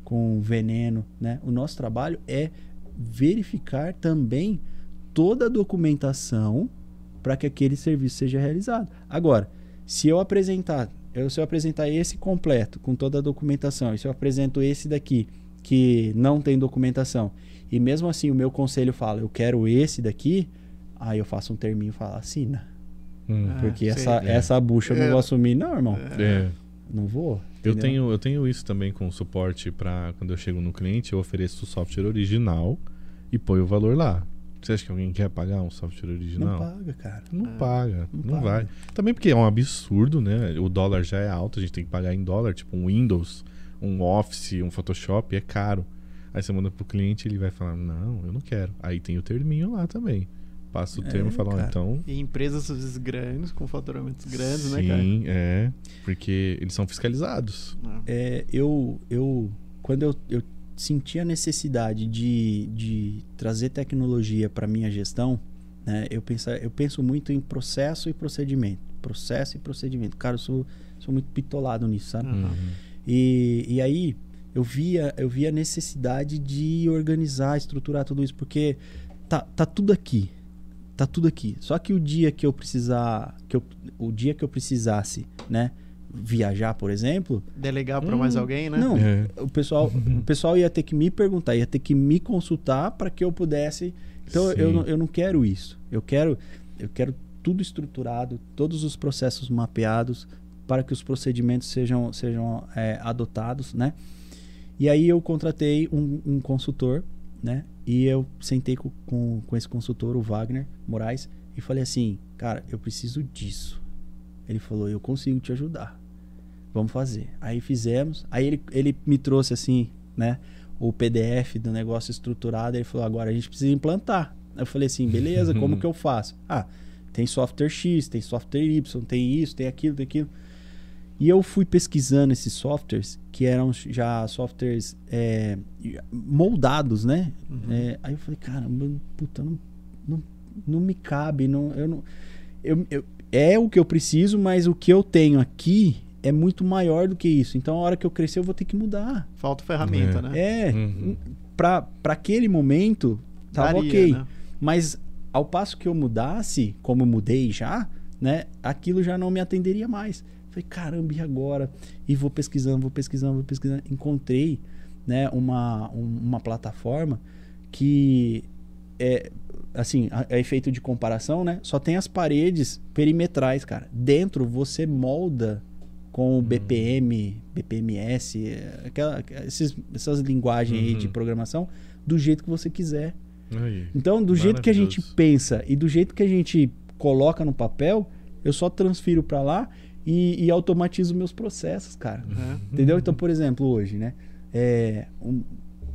com veneno, né? O nosso trabalho é verificar também toda a documentação para que aquele serviço seja realizado. Agora, se eu apresentar, eu, se eu apresentar esse completo com toda a documentação, e se eu apresento esse daqui que não tem documentação, e mesmo assim o meu conselho fala, eu quero esse daqui, aí eu faço um terminho e falo, assina. Hum. Ah, Porque sei. essa, É. essa bucha eu não É. vou assumir, não, irmão. É. Não vou. Eu tenho, eu tenho isso também com suporte para quando eu chego no cliente, eu ofereço o software original e põe o valor lá. Você acha que alguém quer pagar um software Não original? paga, cara. Não É. paga, Não não, paga. vai. Também porque é um absurdo, né? O dólar já é alto, a gente tem que pagar em dólar, tipo um Windows, um Office, um Photoshop, é caro. Aí você manda pro cliente ele vai falar, não, eu não quero. Aí tem o terminho lá também. Passa o É, termo e fala, ó, cara. então. E empresas às vezes, grandes, com faturamentos grandes, né, cara? Sim, é. Porque eles são fiscalizados. Ah, É, eu, eu, quando eu, eu senti a necessidade de, de trazer tecnologia para minha gestão, né, eu, pensa, eu penso muito em processo e procedimento. Processo e procedimento. Cara, eu sou, sou muito pitolado nisso, sabe? Uhum. E, e aí eu via, eu via a necessidade de organizar, estruturar tudo isso, porque tá, tá tudo aqui. Tá tudo aqui. Só que o dia que eu precisar, que eu, o dia que eu precisasse, né, viajar, por exemplo, Delegar para Hum, mais alguém, né? não, É. o pessoal, o pessoal ia ter que me perguntar, ia ter que me consultar para que eu pudesse. Então eu, Sim. eu não quero isso. Eu quero, eu quero tudo estruturado, todos os processos mapeados para que os procedimentos sejam, sejam é, adotados, né? E aí eu contratei um, um consultor, né? E eu sentei com, com, com esse consultor, o Wagner Moraes, e falei assim, cara, eu preciso disso. Ele falou, eu consigo te ajudar. Vamos fazer. Aí fizemos. Aí ele, ele me trouxe assim, né? O PDF do negócio estruturado. Ele falou, agora a gente precisa implantar. Eu falei assim, beleza, como que eu faço? Ah, tem software X, tem software Y, tem isso, tem aquilo, tem aquilo. E eu fui pesquisando esses softwares, que eram já softwares é, moldados, né? Uhum. É, aí eu falei, caramba, puta, não, não, não me cabe, não, eu não. Eu, eu- é o que eu preciso, mas o que eu tenho aqui é muito maior do que isso. Então, a hora que eu crescer, eu vou ter que mudar. Falta ferramenta, É. né? É, Uhum. pra, pra aquele momento, tava Daria, ok. né? Mas ao passo que eu mudasse, como eu mudei já, né? Aquilo já não me atenderia mais. Falei, caramba, e agora? E vou pesquisando, vou pesquisando, vou pesquisando. Encontrei, né, uma, um- uma plataforma que é assim, a, a efeito de comparação, né? Só tem as paredes perimetrais, cara. Dentro você molda com o BPM, BPMS, é, aquela, esses, essas linguagens aí Uhum. de programação do jeito que você quiser. Aí. Então, do jeito que a gente pensa e do jeito que a gente coloca no papel, eu só transfiro para lá e, e automatizo meus processos, cara. né? Entendeu? Então, por exemplo, hoje, né? É, um-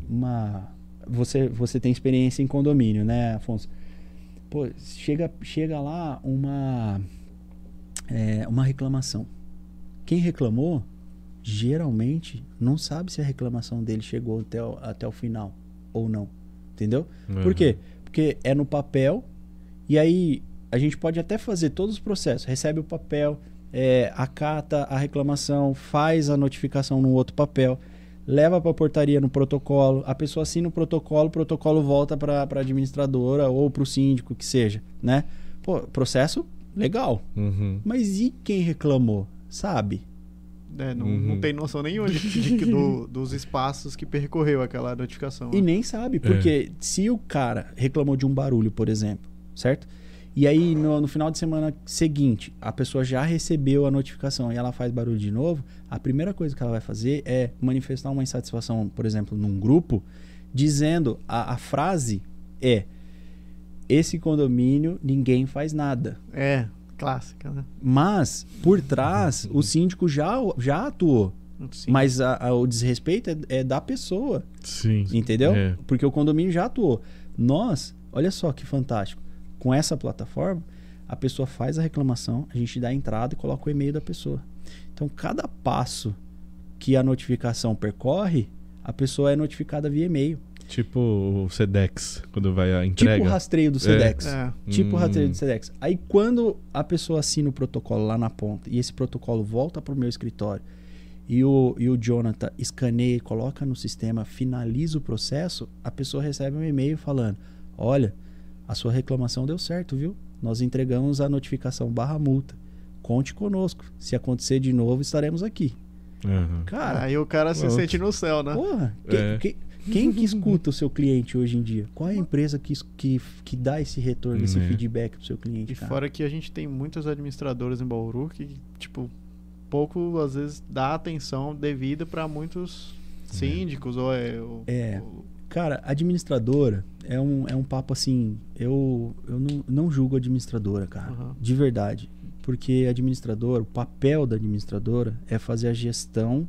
uma, você, você tem experiência em condomínio, né, Afonso? Pô, chega, chega lá uma, é, uma reclamação. Quem reclamou, geralmente, não sabe se a reclamação dele chegou até o, até o final ou não. Entendeu? Por Uhum. quê? Porque é no papel, e aí a gente pode até fazer todos os processos. Recebe o papel, é, acata a reclamação, faz a notificação no outro papel, leva para a portaria no protocolo, a pessoa assina o protocolo, o protocolo volta para a administradora ou para o síndico, que seja, né? Pô, processo legal. Uhum. Mas e quem reclamou? Sabe? É, não, Uhum. não tem noção nenhuma de, de- do- dos espaços que percorreu aquela notificação. E nem sabe, É. porque se o cara reclamou de um barulho, por exemplo, certo? E aí no, no final de semana seguinte, a pessoa já recebeu a notificação e ela faz barulho de novo, a primeira coisa que ela vai fazer é manifestar uma insatisfação, por exemplo, num grupo, dizendo a, a frase é esse condomínio ninguém faz nada. É, clássica, né? Mas, por trás, o síndico já, já atuou. Sim. Mas a- a- o desrespeito é- é da pessoa. Sim. Entendeu? É. Porque o condomínio já atuou. Nós, olha só que fantástico. Com essa plataforma, a pessoa faz a reclamação, a gente dá a entrada e coloca o e-mail da pessoa. Então, cada passo que a notificação percorre, a pessoa é notificada via e-mail. Tipo o Sedex, quando vai a entrega. Tipo o rastreio do Sedex. É. Tipo o Hum. rastreio do Sedex. Aí, quando a pessoa assina o protocolo lá na ponta e esse protocolo volta para o meu escritório e o, e o Jonathan escaneia, coloca no sistema, finaliza o processo, a pessoa recebe um e-mail falando: Olha, a sua reclamação deu certo, viu? Nós entregamos a notificação barra multa. Conte conosco. Se acontecer de novo, estaremos aqui. Aham. Cara, Aí o cara se sente no céu, né? porra, quem, É. quem- quem que escuta o seu cliente hoje em dia? Qual é a empresa que, que, que dá esse retorno, esse É. feedback pro seu cliente? E cara? fora que a gente tem muitas administradoras em Bauru que, tipo, pouco às vezes dá atenção devida para muitos síndicos ou é, o- É. Cara, administradora é um, é um papo assim. Eu, eu não, não julgo administradora, cara. Aham. De verdade. Porque administradora, o papel da administradora é fazer a gestão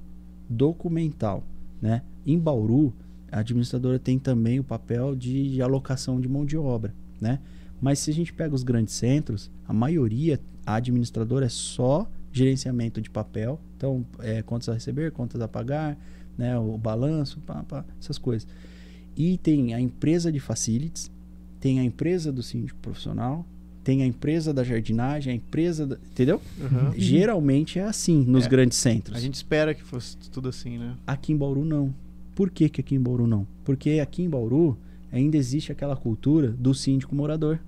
documental. Né? Em Bauru, a administradora tem também o papel de, de alocação de mão de obra. Né? Mas se a gente pega os grandes centros, a maioria, a administradora é só gerenciamento de papel. Então, é, contas a receber, contas a pagar, né, o balanço, pá, pá, essas coisas. E tem a empresa de facilities, tem a empresa do síndico profissional, tem a empresa da jardinagem, a empresa da, entendeu? Aham. Geralmente é assim nos É. grandes centros. A gente espera que fosse tudo assim, né? Aqui em Bauru não. Por que, que aqui em Bauru não? Porque aqui em Bauru ainda existe aquela cultura do síndico morador.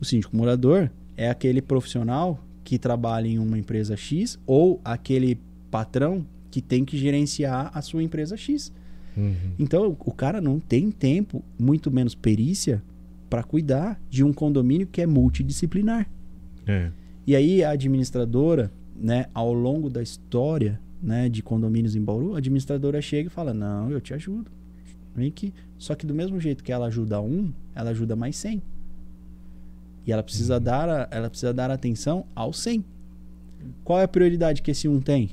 O síndico morador é aquele profissional que trabalha em uma empresa X ou aquele patrão que tem que gerenciar a sua empresa X. Uhum. Então o cara não tem tempo, muito menos perícia, para cuidar de um condomínio que é multidisciplinar. É. E aí a administradora, né, ao longo da história, né, de condomínios em Bauru, a administradora chega e fala: "Não, eu te ajudo. Vem aqui". Só que do mesmo jeito que ela ajuda um, ela ajuda mais 100. E ela precisa dar a- ela precisa dar atenção ao 100. Qual é a prioridade que esse um tem?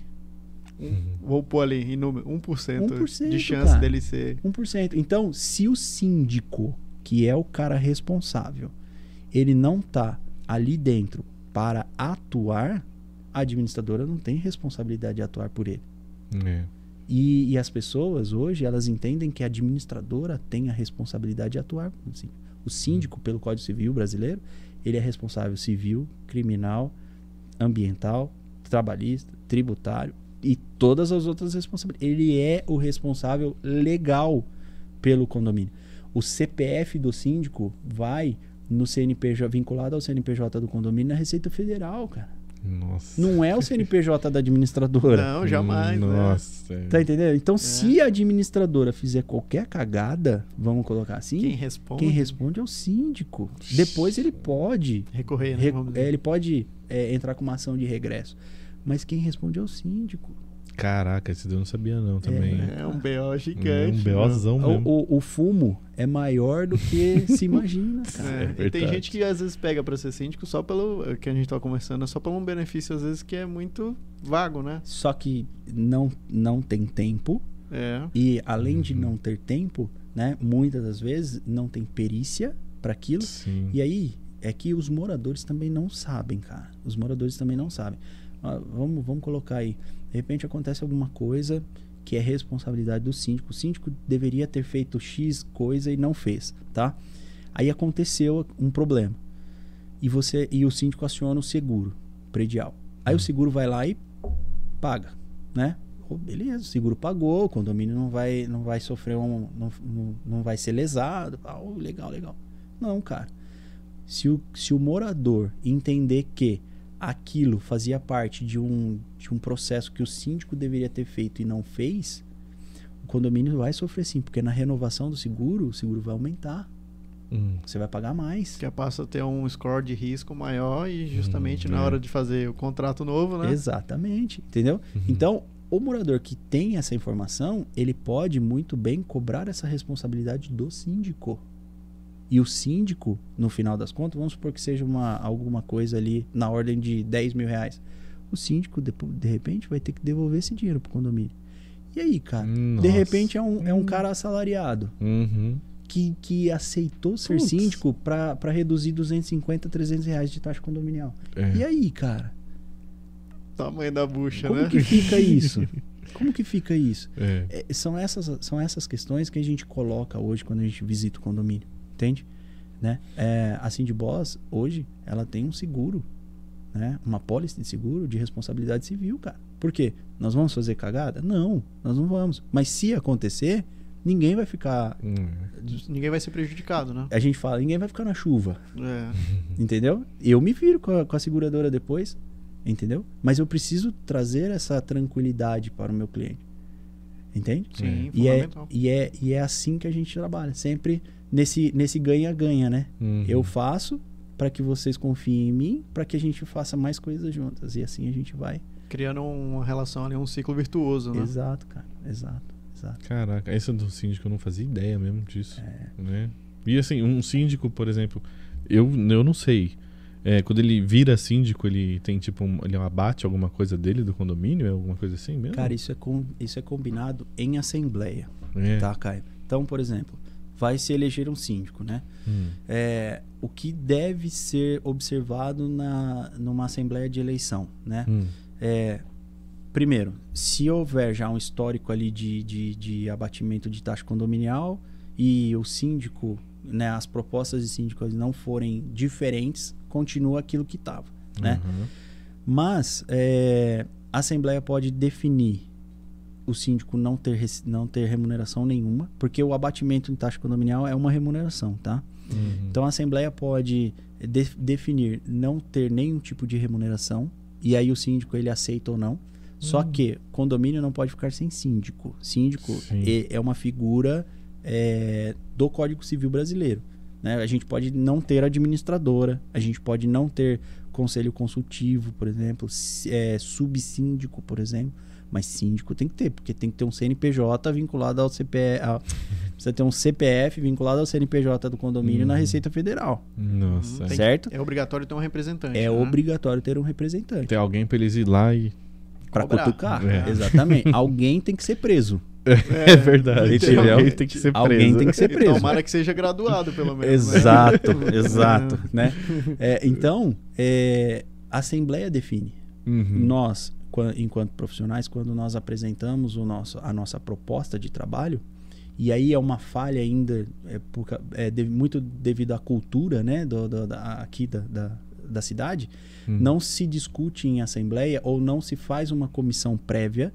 Vou pôr ali em número 1%, 1%, de chance cara. dele ser 1%. Então, se o síndico, que é o cara responsável, ele não tá ali dentro para atuar, a administradora não tem responsabilidade de atuar por ele. É. E, e as pessoas hoje, elas entendem que a administradora tem a responsabilidade de atuar. Assim, o síndico, pelo Código Civil brasileiro, ele é responsável civil, criminal, ambiental, trabalhista, tributário e todas as outras responsabilidades. Ele é o responsável legal pelo condomínio. O CPF do síndico vai no CNPJ, vinculado ao CNPJ do condomínio, na Receita Federal, cara. Nossa. Não é o CNPJ da administradora. Não, jamais, né? Nossa. é. Tá entendendo? Então, se a administradora fizer qualquer cagada, vamos colocar assim, quem quem, responde, responde é o síndico. Depois ele pode, recorrer, né? re- Vamos é, ele pode é, entrar com uma ação de regresso. Mas quem responde é o síndico. Caraca, esse eu não sabia não também. É um BO gigante. um BOzão O, mesmo. o, o fumo é maior do que se imagina, cara. É, É e tem gente que às vezes pega pra ser síndico só pelo é, que a gente tá conversando, é só por um benefício às vezes que é muito vago, né? Só que não, não tem tempo. É. E além de Uhum. não ter tempo, né? Muitas das vezes não tem perícia para aquilo. Sim. E aí é que os moradores também não sabem, cara. Os moradores também não sabem. Ah, vamos, vamos colocar aí. De repente acontece alguma coisa que é responsabilidade do síndico. O síndico deveria ter feito X coisa e não fez, tá? Aí aconteceu um problema. E você e o síndico aciona o seguro predial. Aí o seguro vai lá e paga, né? Ô, beleza, o seguro pagou, o condomínio não vai, não vai sofrer um. Não, não, vai ser lesado. Ô, legal, legal. Não, cara. Se o, se o morador entender que aquilo fazia parte de um, de um processo que o síndico deveria ter feito e não fez, o condomínio vai sofrer sim, porque na renovação do seguro, o seguro vai aumentar. Hum. Você vai pagar mais. Que passa a ter um score de risco maior e justamente Hum, na é. hora de fazer o contrato novo, né? Exatamente, entendeu? Uhum. Então, o morador que tem essa informação, ele pode muito bem cobrar essa responsabilidade do síndico. E o síndico, no final das contas, vamos supor que seja uma, alguma coisa ali na ordem de 10 mil reais. O síndico, de, de repente, vai ter que devolver esse dinheiro pro condomínio. E aí, cara? De Nossa. repente é um, é um Hum. cara assalariado Uhum. que, que aceitou ser Putz. síndico para reduzir 250, 300 reais de taxa condominial. É. E aí, cara? Tamanho da bucha, Como né? que fica isso? Como que fica isso? É. É, são, essas, são essas questões que a gente coloca hoje quando a gente visita o condomínio, entende? Né? É, a Cindy Boss, hoje, ela tem um seguro, né? uma pólice de seguro de responsabilidade civil, cara. Por quê? Nós vamos fazer cagada? Não, nós não vamos. Mas se acontecer, ninguém vai ficar... Hum. Ninguém vai ser prejudicado, né? A gente fala, ninguém vai ficar na chuva, É. entendeu? Eu me viro com a, com a seguradora depois, entendeu? Mas eu preciso trazer essa tranquilidade para o meu cliente, entende? Sim, E é, fundamental. e, é, e é assim que a gente trabalha, sempre nesse nesse ganha-ganha, né? Uhum. Eu faço para que vocês confiem em mim, para que a gente faça mais coisas juntas. E assim a gente vai. Criando uma relação ali, um ciclo virtuoso, né? Exato, cara. Exato, exato. Caraca, esse do síndico eu não fazia ideia mesmo disso. É. Né? E assim, um síndico, por exemplo, eu, eu não sei. É, quando ele vira síndico, ele tem tipo um, ele abate alguma coisa dele do condomínio? É alguma coisa assim mesmo? Cara, isso é, com, isso é combinado em assembleia, é. tá, Caio? Então, por exemplo, vai se eleger um síndico, né? Hum. É, o que deve ser observado na, numa assembleia de eleição, né? Hum. É, primeiro, se houver já um histórico ali de, de, de abatimento de taxa condominial e o síndico, né, as propostas de síndico não forem diferentes, continua aquilo que estava, né? Uhum. Mas é, a Assembleia pode definir o síndico não ter, não ter remuneração nenhuma, porque o abatimento em taxa condominial é uma remuneração, tá? Uhum. Então a Assembleia pode de- definir não ter nenhum tipo de remuneração e aí o síndico ele aceita ou não. Só Hum. que condomínio não pode ficar sem síndico. Síndico é, é uma figura é, do Código Civil brasileiro. né? A gente pode não ter administradora, a gente pode não ter conselho consultivo, por exemplo, é, subsíndico, por exemplo. Mas síndico tem que ter, porque tem que ter um CNPJ vinculado ao CPF. a- precisa ter um CPF vinculado ao CNPJ do condomínio na Uhum. Receita Federal. Nossa. Tem- certo? É obrigatório ter um representante. É né? obrigatório ter um representante. Tem alguém pra eles ir lá e. Pra Cobrar. cutucar. É. Exatamente. Alguém tem que ser preso. É, verdade. literalmente. Alguém tem que ser preso. Alguém tem que ser E preso. tomara que seja graduado, pelo menos. né? Exato, exato. né? É, então, é, a Assembleia define. Uhum. Nós, enquanto profissionais, quando nós apresentamos o nosso, a nossa proposta de trabalho, e aí é uma falha ainda, é, por é de- muito devido à cultura né, do, do- da, aqui da, da, da cidade, Hum. não se discute em assembleia ou não se faz uma comissão prévia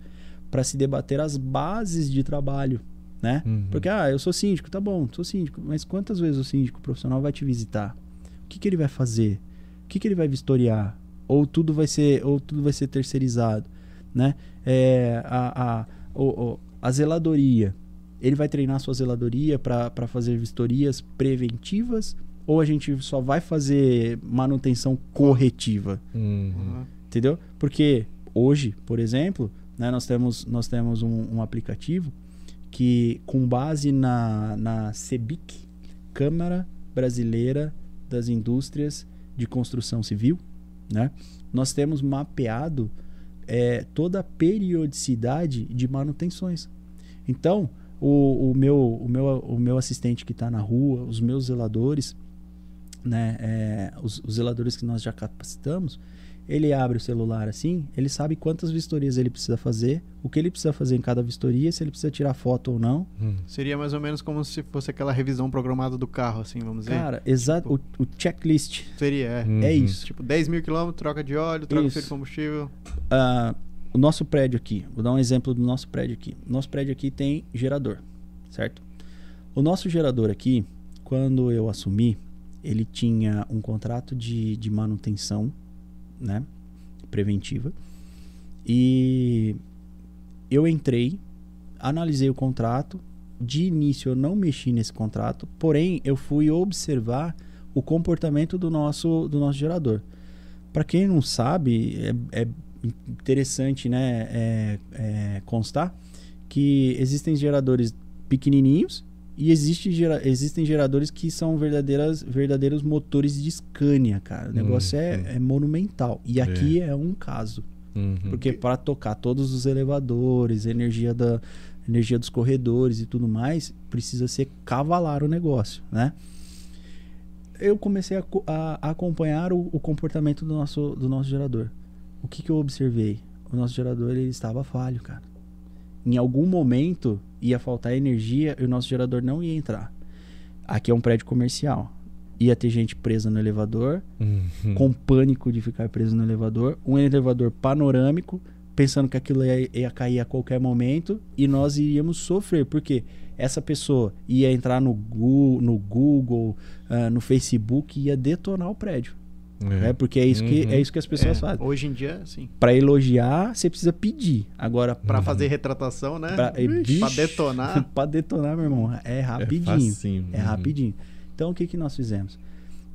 para se debater as bases de trabalho, né? Uhum. Porque, ah, eu sou síndico, tá bom, sou síndico, mas quantas vezes o síndico profissional vai te visitar? O que, que ele vai fazer? O que, que ele vai vistoriar? Ou tudo vai ser, ou tudo vai ser terceirizado, né? É, a, a, o, a zeladoria, ele vai treinar sua zeladoria para fazer vistorias preventivas ou a gente só vai fazer manutenção corretiva? Uhum. Entendeu? Porque hoje, por exemplo, né? Nós temos, nós temos um, um aplicativo que, com base na, na CEBIC, Câmara Brasileira das Indústrias de Construção Civil, né? nós temos mapeado é, toda a periodicidade de manutenções. Então, o, o, meu, o, meu, o meu assistente que está na rua, os meus zeladores, né, é, os, os zeladores que nós já capacitamos, ele abre o celular assim, ele sabe quantas vistorias ele precisa fazer, o que ele precisa fazer em cada vistoria, se ele precisa tirar foto ou não. Hum. Seria mais ou menos como se fosse aquela revisão programada do carro, assim, vamos dizer. Cara, exato. Tipo, o, o, checklist. Seria, é. Uhum. É isso. Tipo, 10 mil quilômetros, troca de óleo, troca de combustível. Uh, o nosso prédio aqui, vou dar um exemplo do nosso prédio aqui. Nosso prédio aqui tem gerador, certo? O nosso gerador aqui, quando eu assumi, ele tinha um contrato de, de manutenção né? Preventiva. E eu entrei, analisei o contrato. De início eu não mexi nesse contrato, porém eu fui observar o comportamento do nosso, do nosso gerador. Para quem não sabe, é, é interessante né, é, é constar que existem geradores pequenininhos e existe gera, existem geradores que são verdadeiras, verdadeiros motores de Scania, cara. O negócio uhum. é, é, monumental. E é. aqui é, um caso. Uhum. Porque para tocar todos os elevadores, energia da energia dos corredores e tudo mais, precisa ser cavalar o negócio, né? Eu comecei a, a, a acompanhar o, o, comportamento do nosso, do nosso gerador. O que, que eu observei? O nosso gerador ele estava falho, cara em algum momento ia faltar energia e o nosso gerador não ia entrar. Aqui é um prédio comercial. Ia ter gente presa no elevador, uhum. com pânico de ficar preso no elevador. Um elevador panorâmico, pensando que aquilo ia, ia cair a qualquer momento e nós iríamos sofrer. Porque essa pessoa ia entrar no Google, no, Google, uh, no Facebook ia detonar o prédio. É. Né? Porque é isso, uhum. que, é isso que as pessoas é. fazem. Hoje em dia, sim. Para elogiar, você precisa pedir. Agora, para uhum. fazer retratação, né? Para detonar. para detonar, meu irmão, é rapidinho. É, é uhum. rapidinho. Então, o que, que nós fizemos?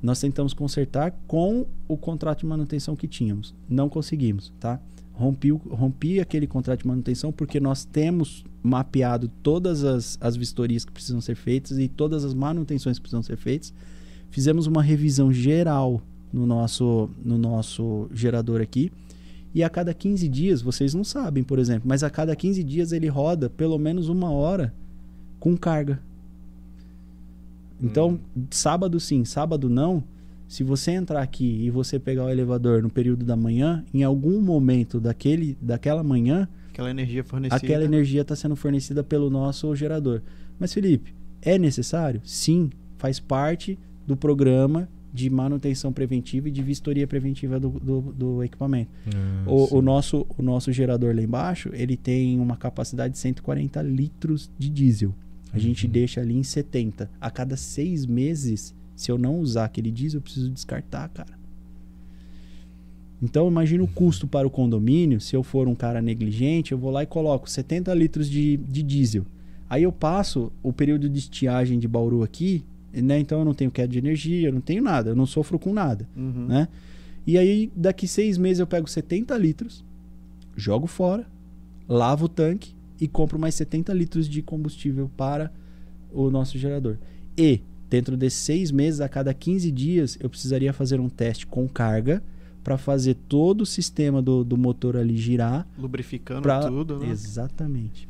Nós tentamos consertar com o contrato de manutenção que tínhamos. Não conseguimos, tá? Rompi, rompi aquele contrato de manutenção porque nós temos mapeado todas as, as vistorias que precisam ser feitas e todas as manutenções que precisam ser feitas. Fizemos uma revisão geral no nosso, no nosso gerador aqui. E a cada 15 dias, vocês não sabem, por exemplo, mas a cada 15 dias ele roda pelo menos uma hora com carga. Então, hum. sábado sim, sábado não. Se você entrar aqui e você pegar o elevador no período da manhã, em algum momento daquele, daquela manhã, aquela energia fornecida, aquela energia está sendo fornecida pelo nosso gerador. Mas Felipe, é necessário? Sim, faz parte do programa de manutenção preventiva e de vistoria preventiva do, do, do equipamento. Ah, o, o, nosso, o nosso gerador lá embaixo, ele tem uma capacidade de 140 litros de diesel. A uhum. gente deixa ali em 70. A cada seis meses, se eu não usar aquele diesel, eu preciso descartar, cara. Então, imagina o custo para o condomínio. Se eu for um cara negligente, eu vou lá e coloco 70 litros de, de diesel. Aí eu passo o período de estiagem de Bauru aqui, né? Então eu não tenho queda de energia, eu não tenho nada, eu não sofro com nada, uhum. né? E aí daqui seis meses eu pego 70 litros, jogo fora, lavo o tanque e compro mais 70 litros de combustível para o nosso gerador. E dentro desses seis meses, a cada 15 dias, eu precisaria fazer um teste com carga para fazer todo o sistema do, do motor ali girar. Lubrificando pra... tudo, né? Exatamente.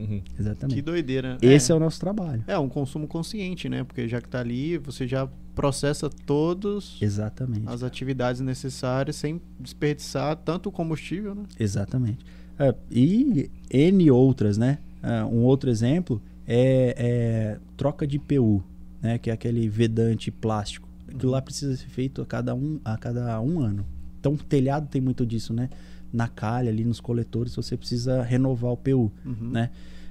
Uhum. Exatamente. Que doideira. Esse é. é. o nosso trabalho. É um consumo consciente, né? Porque já que está ali, você já processa todos Exatamente. as atividades necessárias sem desperdiçar tanto o combustível, né? Exatamente. É, e N outras, né? Uh, um outro exemplo é, é, troca de PU, né? Que é aquele vedante plástico. Aquilo lá precisa ser feito a cada um, a cada um ano. Então, telhado tem muito disso, né? Na calha, ali nos coletores, você precisa renovar o PU, uhum. né?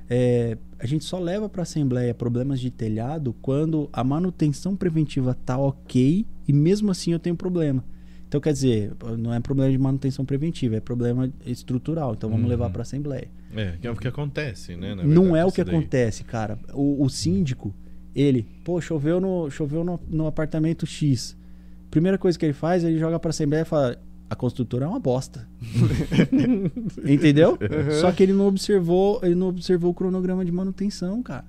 É, a gente só leva para a Assembleia problemas de telhado quando a manutenção preventiva tá ok e mesmo assim eu tenho problema. Então, quer dizer, não é problema de manutenção preventiva, é problema estrutural. Então, vamos uhum. levar para a Assembleia. É, que é o que acontece, né? Verdade, não é o que daí. acontece, cara. O, o, síndico, ele, pô, choveu no, choveu no, no apartamento X. Primeira coisa que ele faz, ele joga para a Assembleia e fala: a construtora é uma bosta. Entendeu? Só que ele não observou, ele não observou o cronograma de manutenção, cara.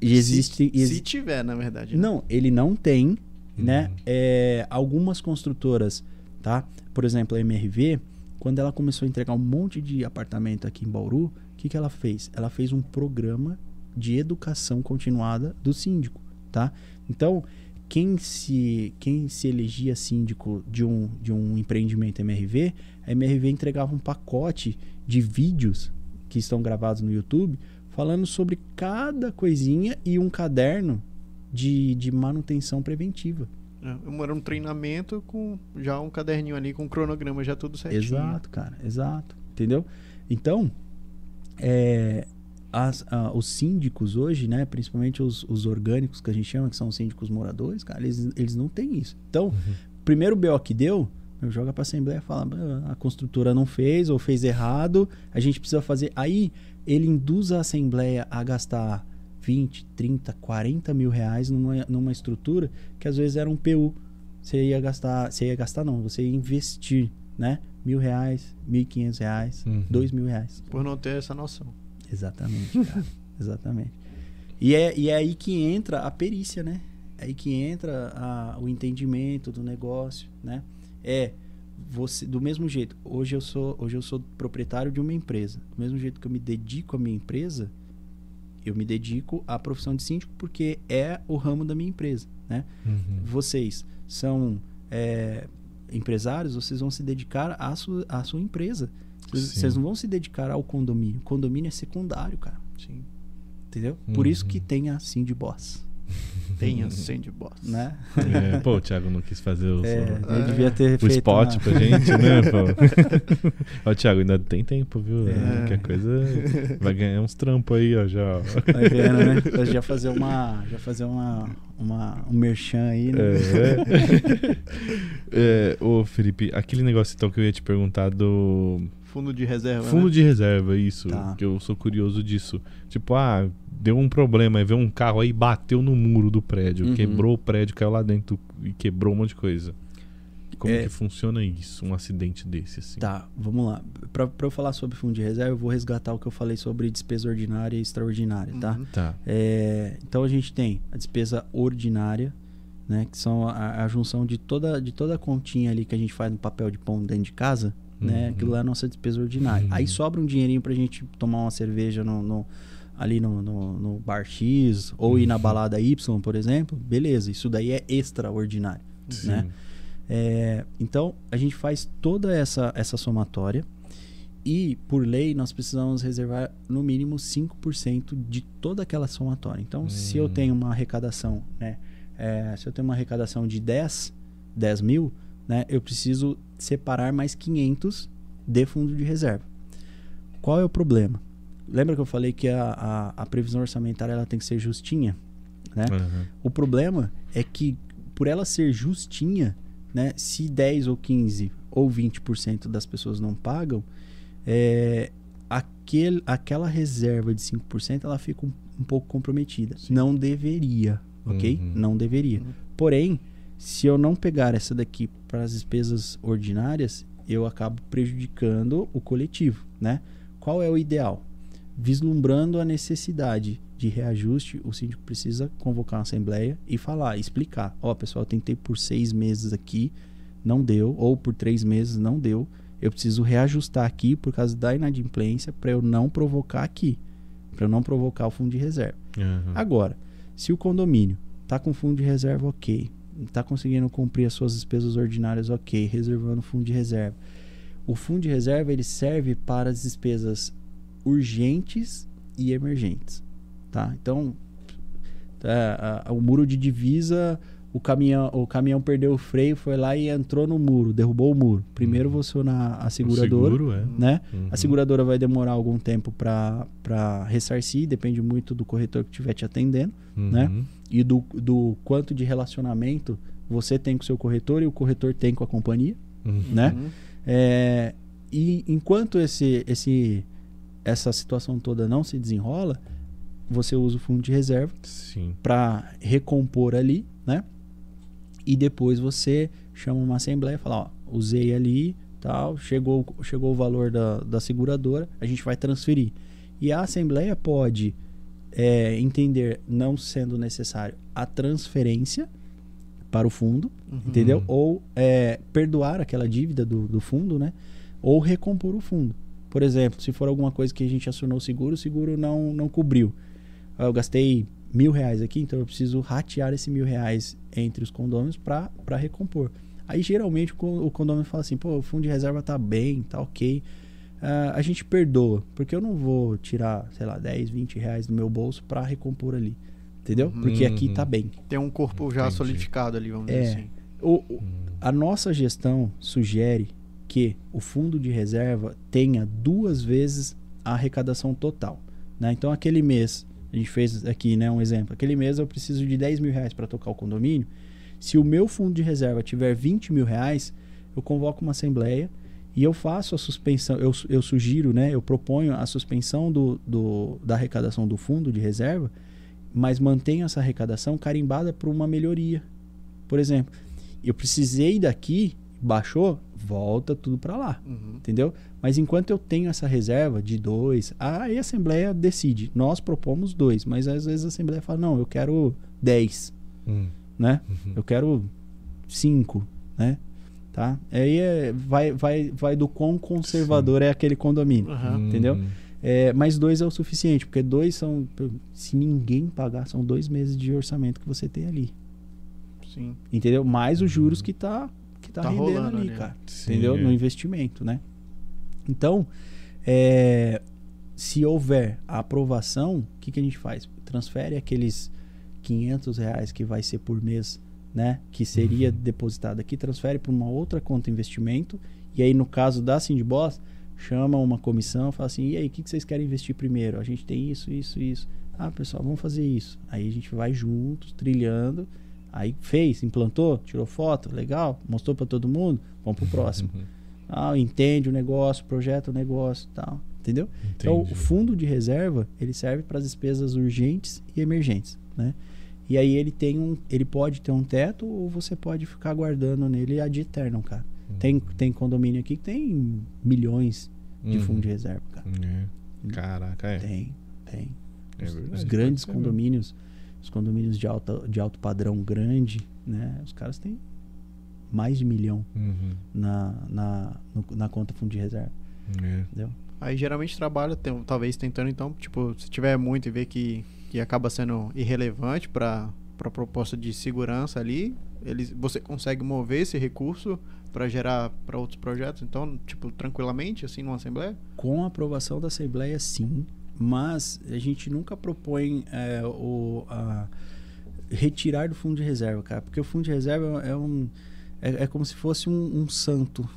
E existe, se, exi- se tiver, na verdade. né? não, ele não tem, né? Uhum. É, algumas construtoras, tá? Por exemplo, a MRV, quando ela começou a entregar um monte de apartamento aqui em Bauru, o que, que ela fez? Ela fez um programa de educação continuada do síndico, tá? Então, quem se, quem se elegia síndico de um, de um empreendimento MRV, a MRV entregava um pacote de vídeos que estão gravados no YouTube falando sobre cada coisinha e um caderno de, de manutenção preventiva. É, Era um treinamento com já um caderninho ali com cronograma já tudo certinho. Exato, cara, exato. Entendeu? Então, é, as- ah, os síndicos hoje, né, principalmente os, os orgânicos que a gente chama, que são os síndicos moradores, cara, eles, eles não têm isso. Então, primeiro BO que deu, eu joga pra Assembleia e fala, "Ah, a construtora não fez ou fez errado, a gente precisa fazer. Aí ele induz a Assembleia a gastar 20, 30, 40 mil reais numa, numa estrutura que às vezes era um PU. Você ia gastar, você ia gastar não, você ia investir, né? Mil reais, mil e quinhentos reais, Uhum. dois mil reais. Por não ter essa noção. Exatamente, cara. Exatamente. E é, e é aí que entra a perícia, né? É aí que entra a- o entendimento do negócio, né? É você do mesmo jeito. Hoje eu sou hoje eu sou proprietário de uma empresa. Do mesmo jeito que eu me dedico à minha empresa, eu me dedico à profissão de síndico porque é o ramo da minha empresa, né? Uhum. Vocês são é, empresários, vocês vão se dedicar à sua, à sua empresa. Vocês, não vão se dedicar ao condomínio. Condomínio é secundário, cara. Sim. Entendeu? Por isso Uhum. que tem a Sim de Boss, Tenha sandbox. né? É, pô, o Thiago não quis fazer o, É, o- ele devia ter o feito spot uma- pra gente, né, pô? ó, Thiago, ainda tem tempo, viu? É. Qualquer coisa vai ganhar uns trampos aí, ó, já. ó. Vai vendo, né? Pra já fazer uma, já fazer uma, uma um merchan aí, né? É. é, ô, Felipe, aquele negócio então que eu ia te perguntar do Fundo de reserva. fundo né? de reserva, isso, Tá. que eu sou curioso disso. Tipo, ah, deu um problema, aí veio um carro aí, bateu no muro do prédio, Uhum. quebrou o prédio, caiu lá dentro e quebrou um monte de coisa. Como É. que funciona isso, um acidente desse, assim? Tá, vamos lá. Pra, pra eu falar sobre fundo de reserva, eu vou resgatar o que eu falei sobre despesa ordinária e extraordinária, tá? Uhum. Tá. É, então a gente tem a despesa ordinária, né? Que são a, a junção de toda, de toda a continha ali que a gente faz no papel de pão dentro de casa, né? Uhum. Aquilo lá é a nossa despesa ordinária. Uhum. Aí sobra um dinheirinho pra gente tomar uma cerveja no, no- ali no, no, no bar X ou ir na Uhum. balada Y, por exemplo. Beleza, isso daí é extraordinário, Sim. né? É, então, a gente faz toda essa, essa somatória e, por lei, nós precisamos reservar no mínimo 5% de toda aquela somatória. Então, se eu Hum. tenho uma arrecadação, né? é, se eu tenho uma arrecadação de 10, 10 mil, né? Eu preciso separar mais 500 de fundo de reserva. Qual é o problema? Lembra que eu falei que a, a, a previsão orçamentária ela tem que ser justinha? Né? Aham. O problema é que, por ela ser justinha, né, se 10 ou 15 ou 20% das pessoas não pagam, é, aquele, aquela reserva de 5% ela fica um, um pouco comprometida. Não deveria, ok? Uhum. Não deveria. Uhum. Porém, se eu não pegar essa daqui para as despesas ordinárias, eu acabo prejudicando o coletivo, né? Qual é o ideal? Vislumbrando a necessidade de reajuste, o síndico precisa convocar uma assembleia e falar, explicar. Ó, pessoal, eu tentei por seis meses aqui, não deu, ou por três meses não deu. Eu preciso reajustar aqui por causa da inadimplência para eu não provocar aqui, para eu não provocar o fundo de reserva. Aham. Agora, se o condomínio tá com fundo de reserva ok, tá conseguindo cumprir as suas despesas ordinárias ok, reservando fundo de reserva. O fundo de reserva ele serve para as despesas urgentes e emergentes, tá? Então, tá, a- o muro de divisa, o caminhão, o caminhão perdeu o freio, foi lá e entrou no muro, derrubou o muro. Primeiro Uhum. você na a seguradora, seguro, é. né? Uhum. A seguradora vai demorar algum tempo para ressarcir, depende muito do corretor que estiver te atendendo né? Uhum. e do, do quanto de relacionamento você tem com o seu corretor e o corretor tem com a companhia. Uhum. né? Uhum. É, e enquanto esse, esse, essa situação toda não se desenrola, você usa o fundo de reserva Sim. para recompor ali, né? E depois você chama uma assembleia e fala, ó, usei ali, tal, chegou, chegou o valor da, da seguradora, a gente vai transferir. E a Assembleia pode é, entender, não sendo necessário, a transferência para o fundo, Uhum. entendeu? Ou é, perdoar aquela dívida do, do fundo, né? Ou recompor o fundo. Por exemplo, se for alguma coisa que a gente acionou o seguro, o seguro não, não cobriu. Ah, Eu gastei mil reais aqui, então eu preciso ratear esse mil reais entre os condôminos para recompor. Aí geralmente o con- o condômino fala assim, pô, o fundo de reserva tá bem, tá ok. Ah, a gente perdoa, porque eu não vou tirar, sei lá, 10, 20 reais do meu bolso para recompor ali. Entendeu? Uhum. Porque aqui Uhum. tá bem. Tem um corpo já Entendi. solidificado ali, vamos É. dizer assim. O, o- a nossa gestão sugere que o fundo de reserva tenha duas vezes a arrecadação total. né? Então, aquele mês, a gente fez aqui né, um exemplo, aquele mês eu preciso de 10 mil reais para tocar o condomínio. Se o meu fundo de reserva tiver 20 mil reais, eu convoco uma assembleia e eu faço a suspensão, eu, eu sugiro, né, eu proponho a suspensão do, do- da arrecadação do fundo de reserva, mas mantenho essa arrecadação carimbada por uma melhoria. Por exemplo, eu precisei daqui, baixou, volta tudo para lá, Uhum. entendeu? Mas enquanto eu tenho essa reserva de dois, aí a Assembleia decide. Nós propomos dois, mas às vezes a Assembleia fala, não, eu quero 10, Hum. né? Uhum. Eu quero cinco, né? Tá? Aí é, vai, vai, vai do quão conservador é aquele condomínio. Entendeu? Hum. É, mas dois é o suficiente, porque dois são. Se ninguém pagar, são dois meses de orçamento que você tem ali. Sim. Entendeu? Mais os juros que tá, que tá, Tá rendendo rolando ali, ali, cara. Sim, entendeu? é. No investimento, né? Então, é, se houver a aprovação, o que, que a gente faz? Transfere aqueles 500 reais que vai ser por mês, né? Que seria depositado aqui, transfere para uma outra conta investimento. E aí, no caso da Sindboss, chama uma comissão, fala assim: e aí, o que, que vocês querem investir primeiro? A gente tem isso, isso, isso. Ah, pessoal, vamos fazer isso. Aí a gente vai juntos, trilhando. Aí fez, implantou, tirou foto, legal, mostrou para todo mundo, vamos pro próximo. Uhum. Ah, entende o negócio, projeta o negócio, tal, entendeu? Então, Entendi. o fundo de reserva, ele serve para as despesas urgentes e emergentes, né? E aí ele tem um, ele pode ter um teto ou você pode ficar guardando nele ad eternum, cara. Tem, tem condomínio aqui que tem milhões de Uhum. fundo de reserva, cara. É. Caraca, é. Tem, tem. É Os- os condomínios, os condomínios de, alta, de alto padrão grande, né? Os caras têm mais de milhão Uhum. na, na, no- na conta fundo de reserva, É. entendeu? Aí geralmente trabalha, tem- talvez tentando então, tipo, se tiver muito e ver que, que acaba sendo irrelevante para a proposta de segurança ali, eles, você consegue mover esse recurso para gerar para outros projetos, então, tipo, tranquilamente, assim, numa assembleia? Com a aprovação da Assembleia, sim, mas a gente nunca propõe é, o, a retirar do fundo de reserva, cara, porque o fundo de reserva é um é, é como se fosse um, um santo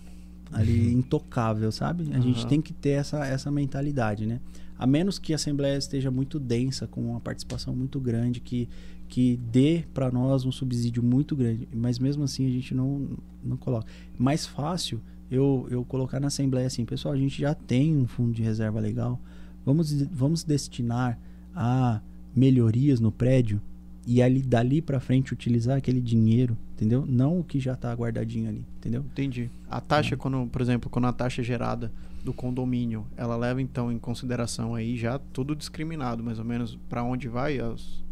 ali intocável, sabe? A gente Aham. tem que ter essa, essa mentalidade, né? A menos que a Assembleia esteja muito densa, com uma participação muito grande, que, que dê para nós um subsídio muito grande, mas mesmo assim a gente não, não coloca. Mais fácil eu, eu colocar na Assembleia assim, pessoal, a gente já tem um fundo de reserva legal, vamos, vamos destinar a melhorias no prédio e ali dali para frente utilizar aquele dinheiro, entendeu? Não o que já tá guardadinho ali, entendeu? Entendi. A taxa, quando, por exemplo, quando a taxa é gerada do condomínio, ela leva então em consideração aí já tudo discriminado, mais ou menos, para onde vai as,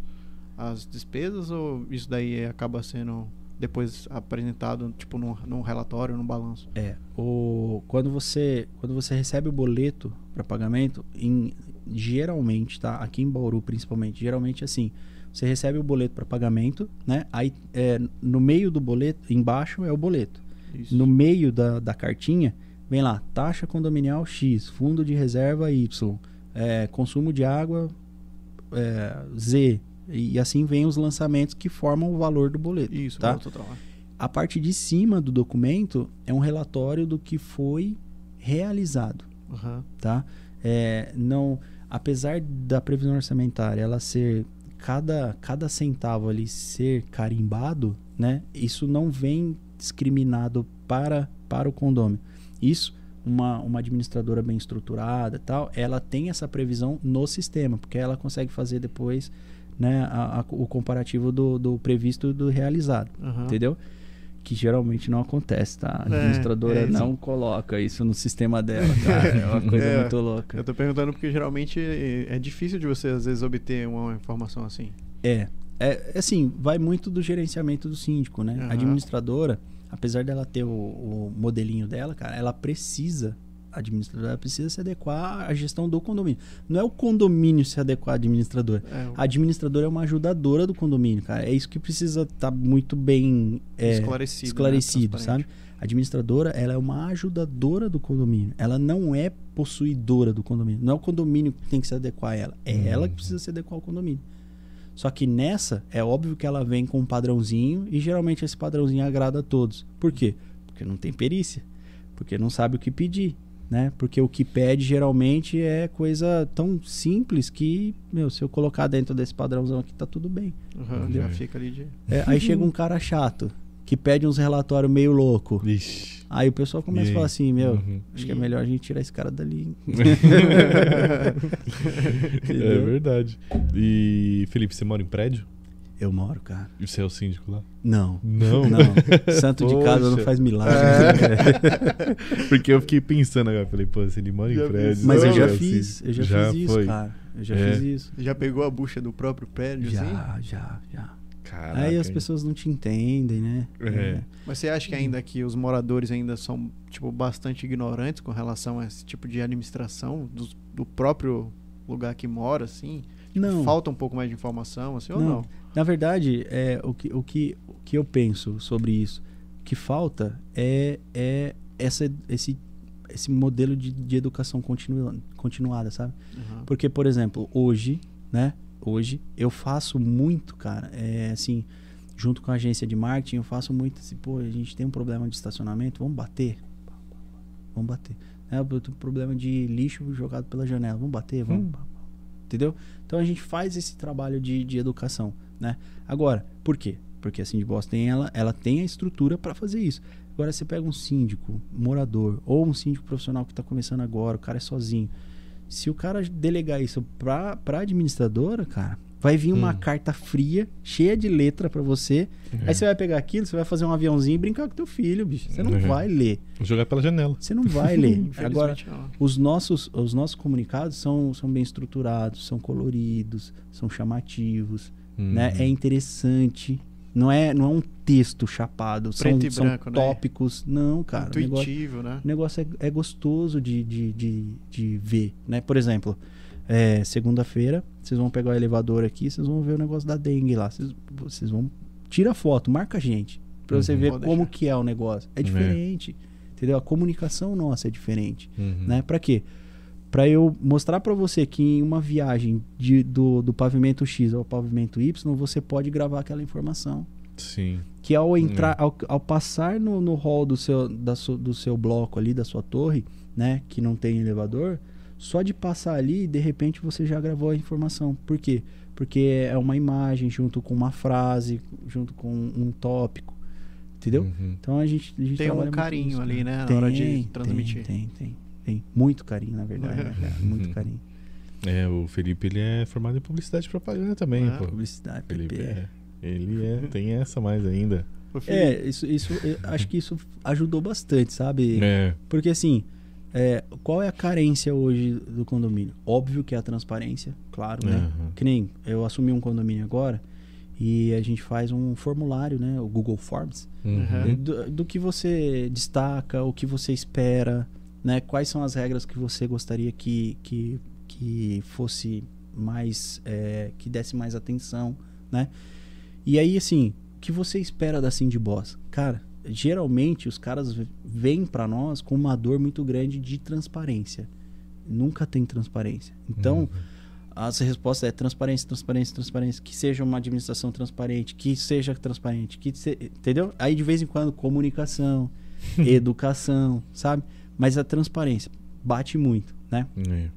as despesas ou isso daí acaba sendo depois apresentado tipo num, num relatório, num balanço? É, o quando você quando você recebe o boleto para pagamento, em geralmente, tá? Aqui em Bauru principalmente, geralmente assim, você recebe o boleto para pagamento, né? Aí é, no meio do boleto, embaixo é o boleto. Isso. No meio da, da cartinha, vem lá, taxa condominial X, fundo de reserva Y, é, consumo de água é, Z. E, assim vem os lançamentos que formam o valor do boleto. Isso, tá? total. A parte de cima do documento é um relatório do que foi realizado, Aham. tá? É, não, apesar da previsão orçamentária ela ser cada cada centavo ali ser carimbado, né? Isso não vem discriminado para para o condômino. Isso uma, uma administradora bem estruturada tal, ela tem essa previsão no sistema, porque ela consegue fazer depois né, a- a- o comparativo do, do previsto e do realizado. Aham. Entendeu? que geralmente não acontece, tá? A É, administradora é, sim. não coloca isso no sistema dela, cara. É uma coisa É, muito louca. Eu tô perguntando porque geralmente é difícil de você às vezes obter uma informação assim. É. É, assim, vai muito do gerenciamento do síndico, né? Aham. A administradora, apesar dela ter o, o modelinho dela, cara, ela precisa, administradora precisa se adequar à gestão do condomínio. Não é o condomínio se adequar à administradora. É, A administradora é uma ajudadora do condomínio, cara. É isso que precisa estar muito bem é, esclarecido. né? esclarecido, sabe? Transparente. A administradora, ela é uma ajudadora do condomínio. Ela não é possuidora do condomínio. Não é o condomínio que tem que se adequar a ela. É Uhum. ela que precisa se adequar ao condomínio. Só que nessa, é óbvio que ela vem com um padrãozinho e geralmente esse padrãozinho agrada a todos. Por quê? Porque não tem perícia. Porque não sabe o que pedir, né? Porque o que pede geralmente é coisa tão simples que, meu, se eu colocar dentro desse padrãozão aqui, tá tudo bem. Uhum, já fica ali de. É, aí chega um cara chato que pede uns relatórios meio louco. Vixe. Aí o pessoal começa E a falar assim, meu, Uhum. acho que é melhor a gente tirar esse cara dali. É verdade. E, Felipe, você mora em prédio? Eu moro, cara. E você é o síndico lá? Não. Não. Não. Santo de casa não faz milagre. Porque eu fiquei pensando agora. Falei, pô, se ele mora Já em prédio. pensou? Mas eu não, já é o fiz, eu já, fiz isso, foi. cara. Eu já É. fiz isso. Já pegou a bucha do próprio prédio, assim? Já, já, já. Caraca, Aí as pessoas não te entendem, né? É. Mas você acha que ainda que os moradores ainda são, tipo, bastante ignorantes com relação a esse tipo de administração do, do próprio lugar que mora, assim? Não. Falta um pouco mais de informação, assim, ou Não. não? Na verdade, é, o, que, o, que, o que eu penso sobre isso, o que falta é, é essa, esse, esse modelo de, de educação continua, continuada, sabe? Uhum. Porque, por exemplo, hoje, né? Hoje eu faço muito, cara, é assim, junto com a agência de marketing, eu faço muito assim, pô, a gente tem um problema de estacionamento, vamos bater. Vamos bater. É, eu tenho um problema de lixo jogado pela janela, vamos bater, vamos. Hum. Entendeu? Então a gente faz esse trabalho de, de educação, né? Agora, por quê? Porque a Cindy Boston ela, ela tem a estrutura para fazer isso. Agora você pega um síndico, morador, ou um síndico profissional que está começando agora, o cara é sozinho. Se o cara delegar isso pra, pra administradora, cara, vai vir uma Hum. carta fria, cheia de letra pra você. É. Aí você vai pegar aquilo, você vai fazer um aviãozinho e brincar com teu filho, bicho. Você não Uhum. vai ler. Jogar pela janela. Você não vai ler. Agora, não. os nossos, os nossos comunicados são, são bem estruturados, são coloridos, são chamativos, né? Uhum. É interessante. Não é, não é um texto chapado, são, Preto e são branco, né? tópicos. Não, cara. O negócio, Intuitivo, né? o negócio é, é gostoso de, de, de, de ver, né? Por exemplo, é, segunda-feira, vocês vão pegar o elevador aqui, vocês vão ver o negócio da dengue lá. Vocês, vocês vão... Tira foto, marca a gente. Pra você Uhum. ver Pode como deixar. que é o negócio. É É. diferente. Entendeu? A comunicação nossa é diferente Uhum. né? Para quê? Para eu mostrar para você que em uma viagem de, do, do pavimento X ao pavimento Y, você pode gravar aquela informação. Sim. Que ao entrar, ao, ao passar no, no hall do seu, da su- do seu bloco ali, da sua torre, né? Que não tem elevador, só de passar ali, de repente você já gravou a informação. Por quê? Porque é uma imagem junto com uma frase, junto com um tópico. Entendeu? Uhum. Então a gente, a gente Tem um muito carinho ali, né, na hora de transmitir. Tem, tem, tem. Muito carinho, na verdade. né, cara? Muito Uhum. carinho. É, o Felipe ele é formado em publicidade e propaganda também, Ah, pô. Publicidade, Felipe é. Ele é, tem essa mais ainda. É, isso, isso, acho que isso ajudou bastante, sabe? É. Porque assim, é, qual é a carência hoje do condomínio? Óbvio que é a transparência, claro, né? Aham. Que nem eu assumi um condomínio agora e a gente faz um formulário, né? O Google Forms, Uhum. do, do que você destaca, o que você espera, né? Quais são as regras que você gostaria que, que, que fosse mais, é, que desse mais atenção, né? E aí, assim, o que você espera da Cindy Boss? Cara, geralmente os caras vêm pra nós com uma dor muito grande de transparência. Nunca tem transparência. Então, Uhum. as respostas é transparência, transparência, transparência, que seja uma administração transparente, que seja transparente, que se- entendeu? Aí de vez em quando comunicação, educação, sabe? Mas a transparência bate muito, né? É.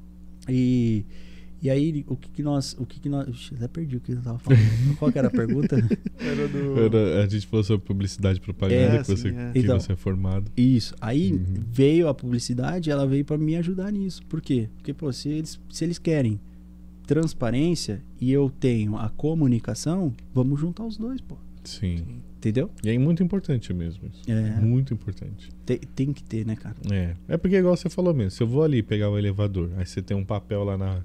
E e aí o que, que nós, o que que nós, Ixi, até perdi o que eu tava falando. Qual que era a pergunta? era do... Era- a gente falou sobre publicidade e propaganda, É, que, você, sim, é. que Então. você é formado. Isso. Aí Uhum. veio a publicidade, ela veio pra me ajudar nisso. Por quê? Porque pô, se eles se eles querem transparência e eu tenho a comunicação, vamos juntar os dois, pô. Sim. Entendeu? E é muito importante mesmo isso. É. Muito importante. Tem, tem que ter, né, cara? É. É porque, igual você falou mesmo, se eu vou ali pegar o elevador, aí você tem um papel lá na,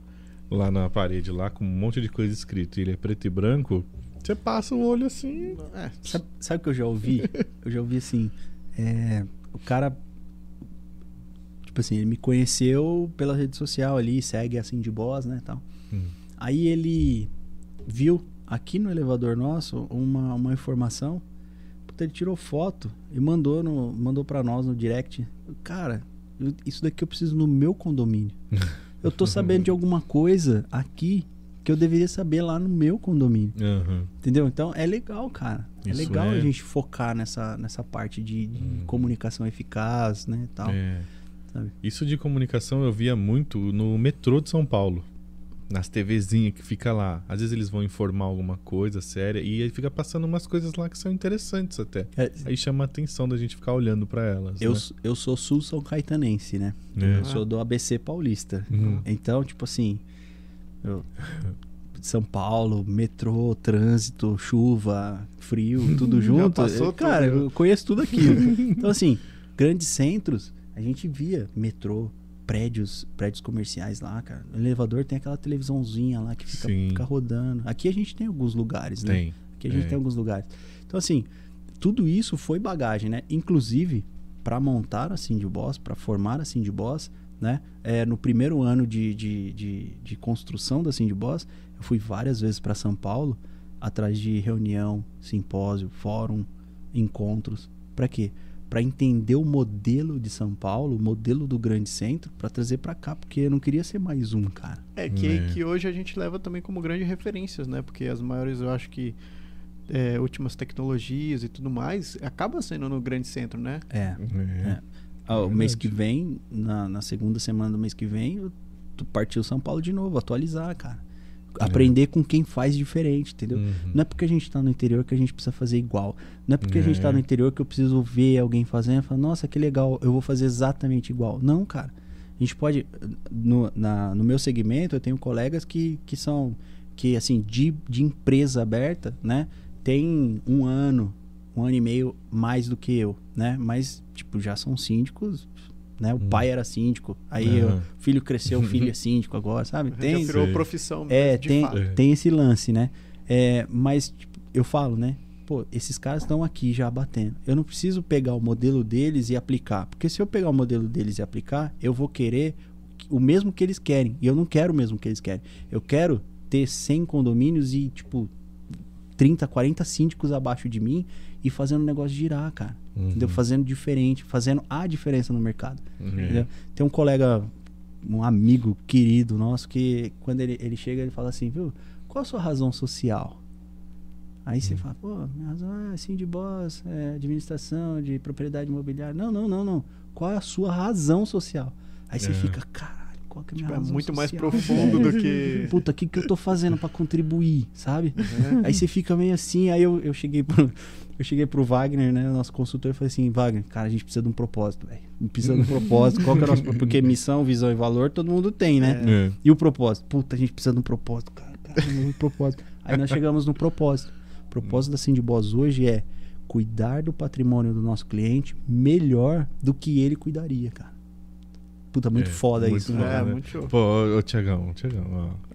lá na parede, lá com um monte de coisa escrito, e ele é preto e branco, você passa o olho assim. É, Sabe, sabe o que eu já ouvi? eu já ouvi assim. é, o cara. Tipo assim, ele me conheceu pela rede social ali, segue assim de boss, né? Tal. Hum. Aí ele viu aqui no elevador nosso uma, uma informação. Puta, ele tirou foto e mandou, no, mandou pra nós no direct. Cara, eu- isso daqui eu preciso no meu condomínio. Eu tô sabendo de alguma coisa aqui que eu deveria saber lá no meu condomínio. Aham. Entendeu? Então é legal, cara. É Isso legal é. a gente focar nessa, nessa parte de, de Hum. comunicação eficaz, né? Tal. É. Isso de comunicação eu via muito no metrô de São Paulo. Nas TVzinhas que fica lá. Às vezes eles vão informar alguma coisa séria e aí fica passando umas coisas lá que são interessantes até. É, Aí chama a atenção da gente ficar olhando pra elas. eu, né? eu sou sul São Caetanense, né? É. Eu sou do ABC Paulista. Uhum. Então, tipo assim, eu- São Paulo, metrô, trânsito, chuva, frio, tudo junto. passou Cara, tudo, né? eu conheço tudo aquilo. então, assim, grandes centros, a gente via metrô, prédios, prédios comerciais lá, cara. No elevador tem aquela televisãozinha lá que fica, fica rodando. Aqui a gente tem alguns lugares, né? Tem. Aqui a gente É. tem alguns lugares. Então, assim, tudo isso foi bagagem, né? Inclusive, para montar a Cindy Boss, para formar a Cindy Boss, né? É, no primeiro ano de, de, de, de construção da Cindy Boss, eu fui várias vezes para São Paulo, atrás de reunião, simpósio, fórum, encontros. Para quê? Para entender o modelo de São Paulo, o modelo do grande centro, para trazer para cá, porque eu não queria ser mais um, cara. É que, É. que hoje a gente leva também como grandes referências, né? Porque as maiores, eu acho que é, últimas tecnologias e tudo mais, acaba sendo no grande centro, né? É. É. Ah, o mês verdade. que vem, na, na segunda semana do mês que vem, tu partiu São Paulo de novo, atualizar, cara. Aprender com quem faz diferente, entendeu? Uhum. Não é porque a gente tá no interior que a gente precisa fazer igual. Não é porque a gente tá É. no interior que eu preciso ver alguém fazendo e falar, nossa, que legal, eu vou fazer exatamente igual. Não, cara. A gente pode. No, na, no meu segmento, eu tenho colegas que, que são. Que, assim, de, de empresa aberta, né? Tem um ano, um ano e meio mais do que eu, né? Mas, tipo, já são síndicos, né? O Hum. pai era síndico, aí o filho cresceu, o filho é síndico agora, sabe? Já Tem, virou Sei. profissão é, de tem, fato. É. tem esse lance, né? É, mas tipo, eu falo, né? Pô, esses caras estão aqui já batendo. Eu não preciso pegar o modelo deles e aplicar. Porque se eu pegar o modelo deles e aplicar, eu vou querer o mesmo que eles querem. E eu não quero o mesmo que eles querem. Eu quero ter 100 condomínios e, tipo, 30, 40 síndicos abaixo de mim e fazendo o negócio girar, cara. Uhum. Entendeu? Fazendo diferente, fazendo a diferença no mercado. É. Entendeu? Tem um colega, um amigo querido nosso, que quando ele, ele chega, ele fala assim, viu, qual a sua razão social? Aí você fala, pô, minha razão é assim de boss, é administração, de propriedade imobiliária. Não, não, não, não. Qual é a sua razão social? Aí você É. fica, caralho, qual que é a minha Tipo, é razão muito mais social, profundo velho?" do que. Puta, o que, que eu tô fazendo pra contribuir, sabe? né? Aí você fica meio assim, aí eu, eu cheguei pro. Eu cheguei pro Wagner, né? Nosso consultor, e falei assim, Wagner, cara, a gente precisa de um propósito, velho. Precisa de um propósito. Qual que é o nosso propósito? Porque missão, visão e valor todo mundo tem, né? É. E o propósito? Puta, a gente precisa de um propósito, cara. cara um propósito. Aí nós chegamos no propósito. O propósito da Cindy Boss hoje é cuidar do patrimônio do nosso cliente melhor do que ele cuidaria, cara. Puta, muito É, foda muito isso, foda. né? É, né? muito show. Pô, ô, ô Tiagão, Tiagão,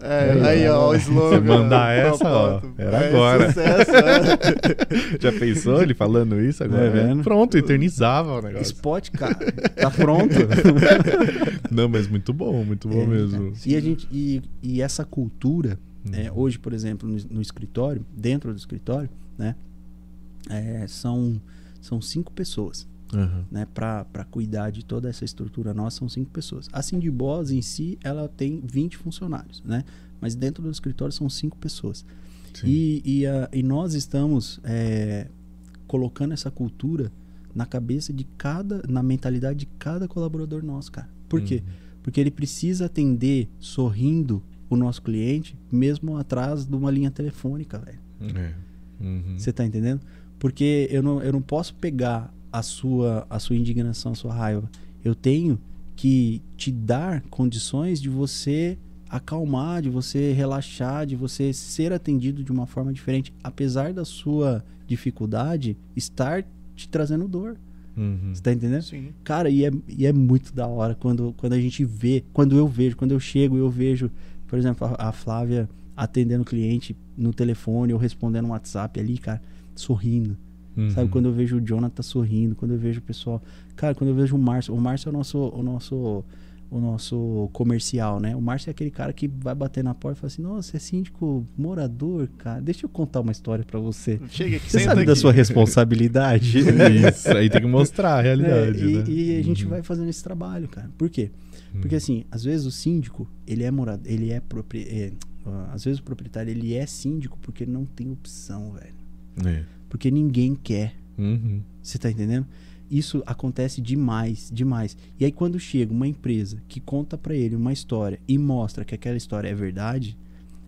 ó. É, aí, ó, o slogan. Você mandar essa, ó, era É agora. Sucesso, é. Já pensou ele falando isso agora? É, vendo? Pronto, eternizava o negócio. Spot, cara. Tá pronto. Não, mas muito bom, muito bom É, mesmo. E, a gente, e, e essa cultura, é, Uhum. hoje, por exemplo, no, no escritório, dentro do escritório, né? é, são, são cinco pessoas, Aham. né? Para cuidar de toda essa estrutura nossa, são cinco pessoas. A Cindy Boss em si, ela tem 20 funcionários, né? Mas dentro do escritório são cinco pessoas. Sim. E, e, a- e nós estamos é, colocando essa cultura na cabeça de cada, na mentalidade de cada colaborador nosso, cara. Por quê? Uhum. Porque ele precisa atender sorrindo o nosso cliente, mesmo atrás de uma linha telefônica, velho. É. Uhum. Você tá entendendo? Porque eu não, eu não posso pegar a sua, a sua indignação, a sua raiva. Eu tenho que te dar condições de você acalmar, de você relaxar, de você ser atendido de uma forma diferente, apesar da sua dificuldade estar te trazendo dor. Uhum. Você tá entendendo? Sim. Cara, e é, e é muito da hora quando, quando a gente vê, quando eu vejo, quando eu chego e eu vejo, por exemplo, a, a Flávia atendendo o cliente no telefone ou respondendo um WhatsApp ali, cara, sorrindo. Uhum. Sabe, quando eu vejo o Jonathan sorrindo, quando eu vejo o pessoal. Cara, quando eu vejo o Márcio. O Márcio é o nosso, o nosso, o nosso comercial, né? O Márcio é aquele cara que vai bater na porta e fala assim: Nossa, é síndico morador, cara. Deixa eu contar uma história pra você. Chega aqui, Você senta sabe aqui. da sua responsabilidade? Isso, aí tem que mostrar a realidade, É, e, né? e a gente Uhum. vai fazendo esse trabalho, cara. Por quê? Uhum. Porque assim, às vezes o síndico, ele é morador, ele é, propri... é, às vezes o proprietário, ele é síndico porque não tem opção, velho. É. Porque ninguém quer. Uhum. Você tá entendendo? Isso acontece demais, demais. E aí quando chega uma empresa que conta pra ele uma história e mostra que aquela história é verdade,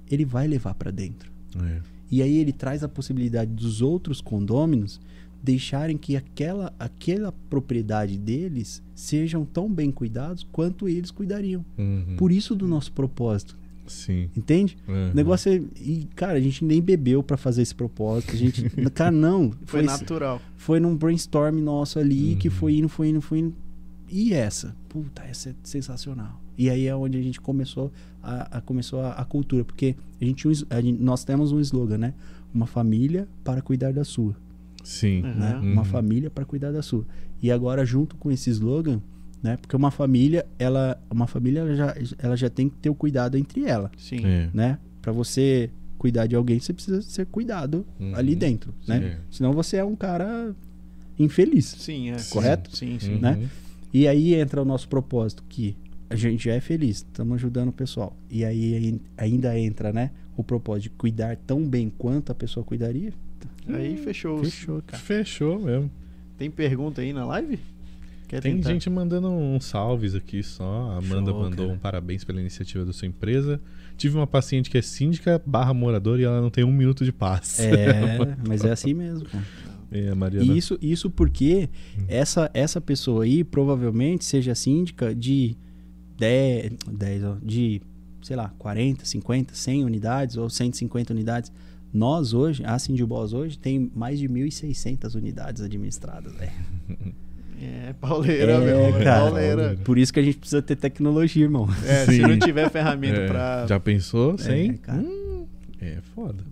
ele vai levar pra dentro. É. E aí ele traz a possibilidade dos outros condôminos deixarem que aquela, aquela propriedade deles sejam tão bem cuidados quanto eles cuidariam. Uhum. Por isso do nosso propósito, Sim. entende? Uhum. O negócio é. E, cara, a gente nem bebeu pra fazer esse propósito. A gente. cara, não. Foi Foi, natural. foi num brainstorm nosso ali que Uhum. foi indo, foi indo, foi indo. E essa? Puta, essa é sensacional. E aí é onde a gente começou a, a- começou a, a cultura. Porque a gente, a gente- nós temos um slogan, né? Uma família para cuidar da sua. Sim. É. Né? Uhum. Uma família para cuidar da sua. E agora, junto com esse slogan, né? Porque uma família, ela, uma família ela já, ela já tem que ter o cuidado entre ela, Sim. É. né? Para você cuidar de alguém, você precisa ser cuidado Uhum. ali dentro, né? É. Senão você é um cara infeliz. Sim, é. Correto? Sim, sim. Uhum. né? E aí entra o nosso propósito, que a gente já é feliz, estamos ajudando o pessoal. E aí ai- ainda entra, né? O propósito de cuidar tão bem quanto a pessoa cuidaria. Aí fechou. Fechou, cara. Fechou mesmo. Tem pergunta aí na live? Quer Tem tentar? gente mandando uns salves aqui só. A Amanda Show, mandou cara. um parabéns pela iniciativa da sua empresa. Tive uma paciente que é síndica barra moradora e ela não tem um minuto de paz. É, mas é assim mesmo. É, Mariana. E isso, isso porque essa, essa pessoa aí provavelmente seja síndica de 10, 10, ó, de, sei lá, 40, 50, 100 unidades ou 150 unidades. Nós hoje, a Sindibos hoje, tem mais de 1.600 unidades administradas, velho. É, pauleira, É, meu. cara. Pauleira. Por isso que a gente precisa ter tecnologia, irmão. É, se Sim. não tiver ferramenta É, pra. Já pensou? Sem? cara. Hum, é foda.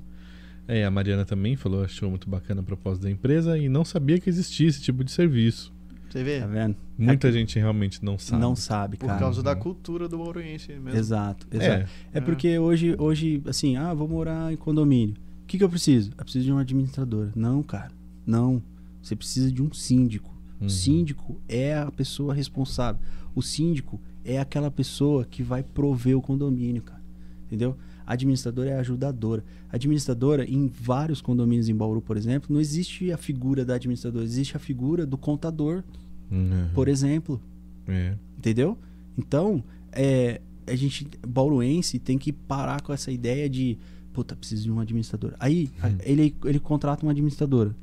É, a Mariana também falou, achou muito bacana a proposta da empresa e não sabia que existia esse tipo de serviço. Você vê? Tá vendo? Muita gente realmente não sabe. Não sabe, Por cara. causa da cultura do Mauroense mesmo. Exato, exato. É, É porque hoje, hoje, assim, ah, vou morar em condomínio. O que, que eu preciso? Eu preciso de uma administradora. Não, cara. Não. Você precisa de um síndico. Uhum. O síndico é a pessoa responsável. O síndico é aquela pessoa que vai prover o condomínio, cara. Entendeu? A administradora é a ajudadora. A administradora, em vários condomínios em Bauru, por exemplo, não existe a figura da administradora, existe a figura do contador, Uhum. por exemplo. É. Entendeu? Então, é, a gente, bauruense, tem que parar com essa ideia de, puta, preciso de um administrador. Aí, a- Hum. ele, ele contrata uma administradora.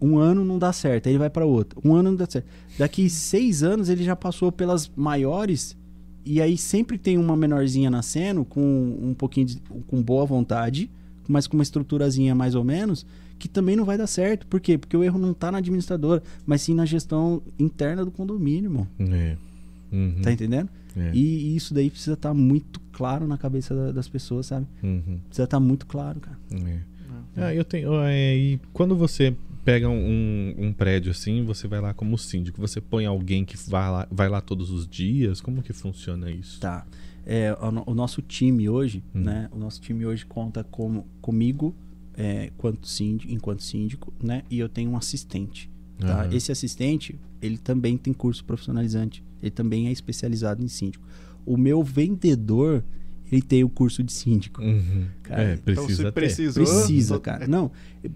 Um ano não dá certo, aí ele vai para outra. Um ano não dá certo. Daqui seis anos ele já passou pelas maiores e aí sempre tem uma menorzinha nascendo com um pouquinho de, com boa vontade, mas com uma estruturazinha mais ou menos, que também não vai dar certo. Por quê? Porque o erro não tá na administradora, mas sim na gestão interna do condomínio, irmão. É. Uhum. Tá entendendo? É. E, e isso daí precisa estar muito claro na cabeça da- das pessoas, sabe? Uhum. Precisa estar muito claro, cara. É. Ah, eu tenho. é, e quando você pega um, um prédio assim, você vai lá como síndico, você põe alguém que vai lá, vai lá todos os dias? Como que funciona isso? Tá. É, o, o nosso time hoje, Hum. né? O nosso time hoje conta com, comigo é, quanto síndico, enquanto síndico, né? E eu tenho um assistente. Tá? Aham. Esse assistente, ele também tem curso profissionalizante. Ele também é especializado em síndico. O meu vendedor, ele tem o curso de síndico. Uhum. Cara, é, Então, se precisa ter. precisou. Precisa, cara. Não,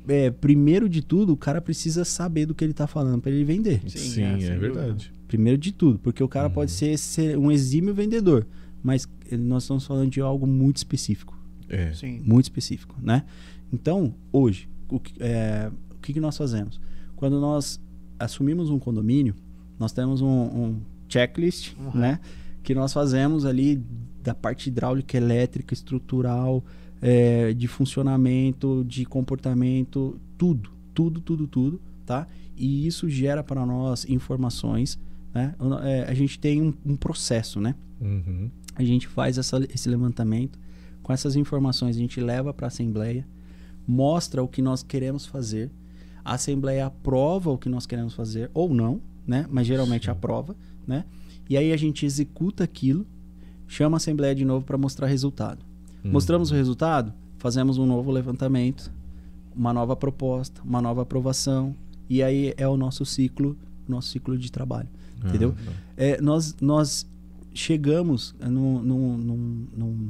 é, primeiro de tudo, o cara precisa saber do que ele tá falando pra ele vender. Sim, Sim, é, é, verdade. Primeiro de tudo, porque o cara Uhum. pode ser, ser um exímio vendedor, mas nós estamos falando de algo muito específico, É. Sim. muito específico, né? Então, hoje, o que, é, o que que nós fazemos? Quando nós assumimos um condomínio, nós temos um, um checklist, Uhum. né? que nós fazemos ali da parte hidráulica, elétrica, estrutural, é, de funcionamento, de comportamento, tudo, tudo, tudo, tudo, tá? E isso gera para nós informações, né? É, a gente tem um, um processo, né? Uhum. A gente faz essa, esse levantamento, com essas informações a gente leva para a Assembleia, mostra o que nós queremos fazer, a Assembleia aprova o que nós queremos fazer, ou não, né? Mas geralmente Sim. aprova, né? E aí a gente executa aquilo, chama a Assembleia de novo para mostrar resultado. Uhum. Mostramos o resultado, fazemos um novo levantamento, uma nova proposta, uma nova aprovação, e aí é o nosso ciclo, nosso ciclo de trabalho. entendeu? Ah, É, nós, nós chegamos num, num, num, num,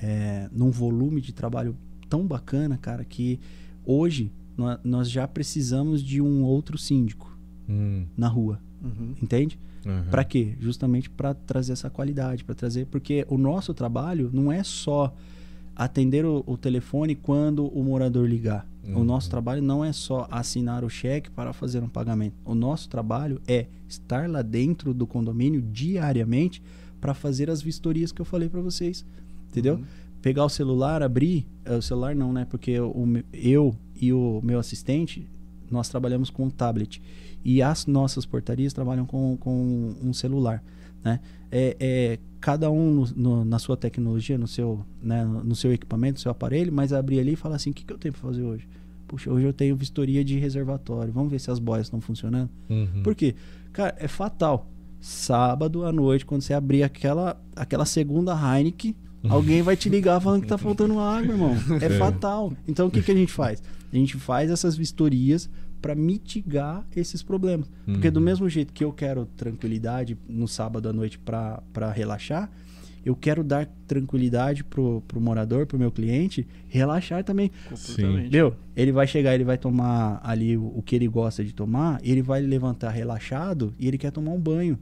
é, num volume de trabalho tão bacana, cara, que hoje nó- nós já precisamos de um outro síndico hum, na rua, Uhum. entende? Aham. Pra quê? Justamente para trazer essa qualidade, para trazer, porque o nosso trabalho não é só atender o, o telefone quando o morador ligar. O Uhum. nosso trabalho não é só assinar o cheque para fazer um pagamento. O nosso trabalho é estar lá dentro do condomínio diariamente para fazer as vistorias que eu falei para vocês. Entendeu? Uhum. Pegar o celular, abrir, eh, o celular não, né? Porque o, eu e o meu assistente, nós trabalhamos com um tablet. E as nossas portarias trabalham com, com um celular, né? É, é cada um no- no- na sua tecnologia, no seu, né, no seu equipamento, no seu aparelho, mas abrir ali e falar assim, o que, que eu tenho para fazer hoje? Puxa, hoje eu tenho vistoria de reservatório. Vamos ver se as boias estão funcionando. Uhum. Por quê? Cara, é fatal. Sábado à noite, quando você abrir aquela, aquela segunda Heineken, alguém vai te ligar falando que tá faltando água, irmão. É, É. fatal. Então o que, que a gente faz? A gente faz essas vistorias para mitigar esses problemas. Porque do Uhum. mesmo jeito que eu quero tranquilidade no sábado à noite para relaxar, eu quero dar tranquilidade pro, pro morador, pro meu cliente, relaxar também. Completamente. Meu, ele vai chegar, ele vai tomar ali o, o que ele gosta de tomar, ele vai levantar relaxado e ele quer tomar um banho.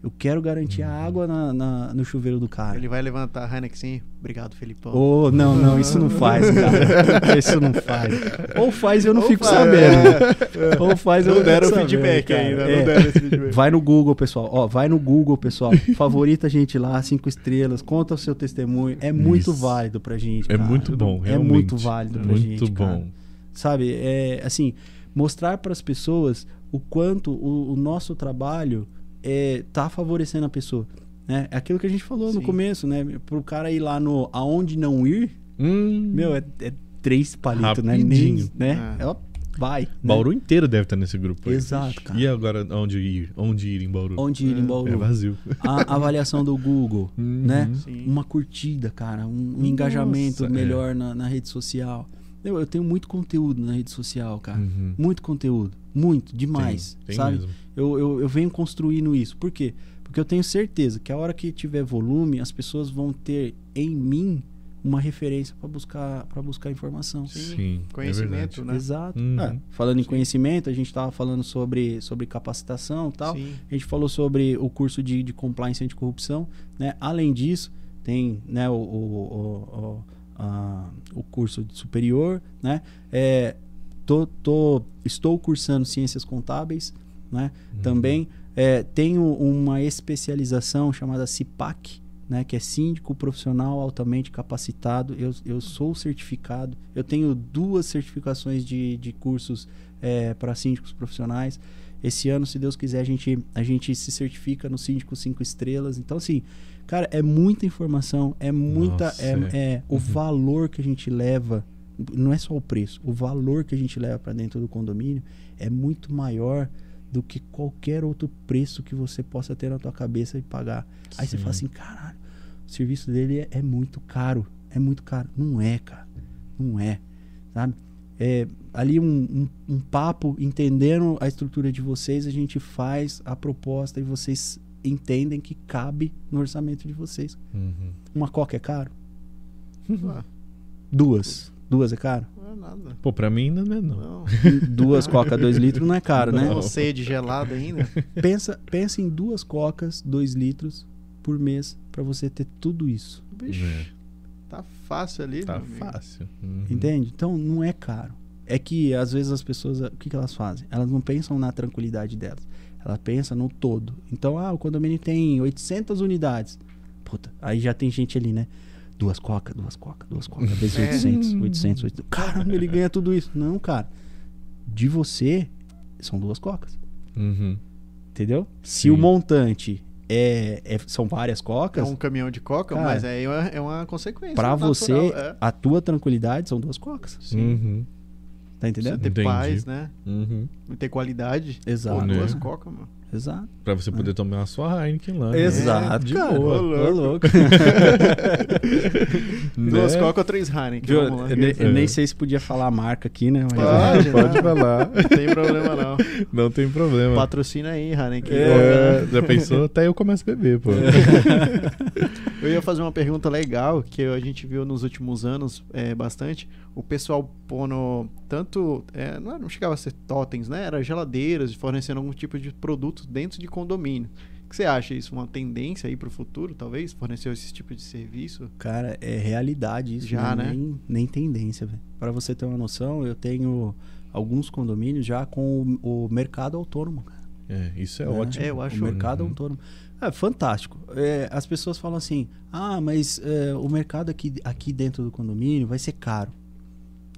Eu quero garantir a água na, na- no chuveiro do cara. Ele vai levantar a Heineken. Obrigado, Felipão. Oh, não, não, isso não faz, cara. Isso não faz. Ou faz eu não Ou fico faz, sabendo. Ou faz eu Não não deram fico o feedback ainda. cara. Não É. deram esse feedback. Vai no Google, pessoal. Ó, vai no Google, pessoal. Favorita a gente lá, cinco estrelas. Conta o seu testemunho. É muito Isso. válido pra gente. É cara. muito bom, É realmente. muito válido pra Muito gente. cara. bom. Sabe? É assim, mostrar para as pessoas o quanto o, o nosso trabalho é, tá favorecendo a pessoa. Né? É aquilo que a gente falou no Sim. começo, né? Pro cara ir lá no aonde não ir, Hum, meu, é, é três palitos, né? Nem, Rapidinho. né? É. Ó, vai. né? Bauru inteiro deve estar nesse grupo aí. Exato, cara. E agora, onde ir? Onde ir em Bauru? Onde ir em É, Bauru? É vazio. a avaliação do Google, Uhum. né? Sim. Uma curtida, cara, um, um engajamento é. melhor na, na rede social. Eu, eu tenho muito conteúdo na rede social, cara. Uhum. Muito conteúdo. Muito, demais. Tem, tem sabe? mesmo. Eu, eu, eu venho construindo isso. Por quê? Porque eu tenho certeza que a hora que tiver volume, as pessoas vão ter em mim uma referência para buscar para buscar informação. Sim, Sim, é Conhecimento, né? Exato. Uhum. Ah, falando em conhecimento, a gente estava falando sobre, sobre capacitação e tal. Sim. A gente falou sobre o curso de, de compliance anticorrupção. Né? Além disso, tem né, o, o, o, o, a- o curso superior. Né? É, tô, tô, estou cursando ciências contábeis. Né? Uhum. Também é, tenho uma especialização chamada CIPAC, né, que é síndico profissional altamente capacitado. Eu, eu sou certificado. Eu tenho duas certificações de, de cursos para síndicos profissionais. Esse ano, se Deus quiser, a gente, a gente se certifica no síndico 5 estrelas. Então, assim, cara, é muita informação, é muita. Nossa, é, é. é o Uhum. valor que a gente leva. Não é só o preço, o valor que a gente leva para dentro do condomínio é muito maior do que qualquer outro preço que você possa ter na tua cabeça e pagar. Aí você fala assim, caralho, o serviço dele é, é muito caro. É muito caro. Não é, cara. Não é. Sabe? É, ali um, um, um papo, entendendo a estrutura de vocês, a gente faz a proposta e vocês entendem que cabe no orçamento de vocês. Uhum. Uma coca é caro? Ah, Duas. Duas é caro? não é nada. Pô, pra mim ainda não é não. Não. Duas coca, dois litros não é caro, né? Não. Sede gelada ainda. Pensa, pensa em duas cocas, dois litros por mês para você ter tudo isso. Bicho, É. tá fácil ali. Tá fácil. Uhum. Entende? Então não é caro. É que às vezes as pessoas, o que, que elas fazem? Elas não pensam na tranquilidade delas. Ela pensa no todo. Então, ah, o condomínio tem 800 unidades. Puta, aí já tem gente ali, né? Duas coca, duas coca, duas coca, vezes É. 800, 800, 800. Caramba, ele ganha tudo isso. Não, cara. De você, são duas cocas. Uhum. Entendeu? Se Sim. o montante é, é- são várias É cocas, um caminhão de coca, Cara, mas aí é uma, é uma consequência. pra natural, você, é. a tua tranquilidade são duas cocas. Sim. Uhum. Tá Você entendendo? ter Entendi. paz, né? Uhum. Ter qualidade. Exato. Pô, Né? duas coca, mano. Exato. Pra você poder tomar a sua Heineken lá. né? Exato, de cara. boa. Ô, louco. Duas Né? coca ou três Heineken. Lá. Eu, ne- eu nem É. sei se podia falar a marca aqui, né? Mas- Pode, Pode né? falar. Não tem problema não. Não tem problema. Patrocina aí, Heineken. É, já pensou? Até eu começo a beber, pô. Eu ia fazer uma pergunta legal que a gente viu nos últimos anos é, bastante. O pessoal pondo tanto. é, não, não chegava a ser totens, né? Era geladeiras fornecendo algum tipo de produto dentro de condomínio. O que você acha isso? Uma tendência aí pro futuro, talvez? Fornecer esse tipo de serviço? Cara, é realidade isso. Já, não é né? Nem, nem tendência, velho. Pra você ter uma noção, eu tenho alguns condomínios já com o, o mercado autônomo, cara. É, isso é, né? ótimo. É, eu acho- O mercado Uhum. autônomo. É fantástico. É, as pessoas falam assim: ah, mas é, o mercado aqui, aqui dentro do condomínio vai ser caro.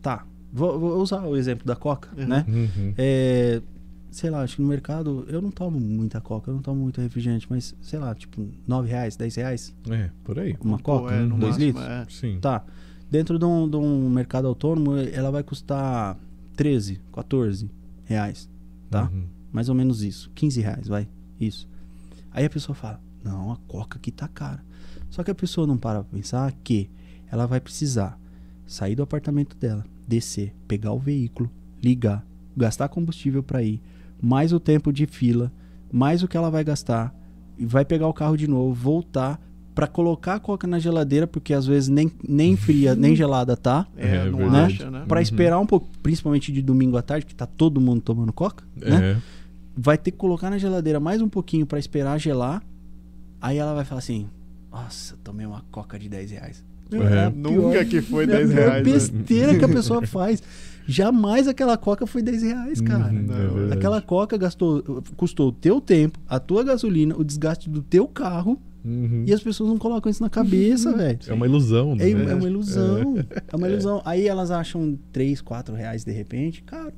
Tá. Vou, vou usar o exemplo da Coca, Uhum. né? Uhum. É, sei lá, acho que no mercado eu não tomo muita Coca, eu não tomo muito refrigerante, mas sei lá, tipo, 9 reais, 10 reais É, por aí. uma Pô, Coca, é, no dois máximo, litros. é. Sim. Tá. Dentro de um, de um mercado autônomo, ela vai custar 13, 14 reais. Tá? Uhum. Mais ou menos isso. 15 reais, vai. Isso. Aí a pessoa fala: Não, a coca aqui tá cara. Só que a pessoa não para pra pensar que ela vai precisar sair do apartamento dela, descer, pegar o veículo, ligar, gastar combustível pra ir, mais o tempo de fila, mais o que ela vai gastar, e vai pegar o carro de novo, voltar pra colocar a coca na geladeira, porque às vezes nem, nem fria, nem gelada tá. É, É não verdade. acha, né? Pra Uhum. esperar um pouco, principalmente de domingo à tarde, que tá todo mundo tomando coca, né? É. vai ter que colocar na geladeira mais um pouquinho pra esperar gelar. Aí ela vai falar assim: Nossa, tomei uma coca de 10 reais. Meu, É. a Nunca que foi é 10 a pior reais, né? besteira que a pessoa faz. Jamais aquela coca foi 10 reais, cara. Uhum, é Não, verdade. Aquela coca gastou, custou o teu tempo, a tua gasolina, o desgaste do teu carro Uhum. e as pessoas não colocam isso na cabeça, velho. É uma ilusão, né? É, é uma ilusão. É uma ilusão. Aí elas acham 3, 4 reais de repente. Cara,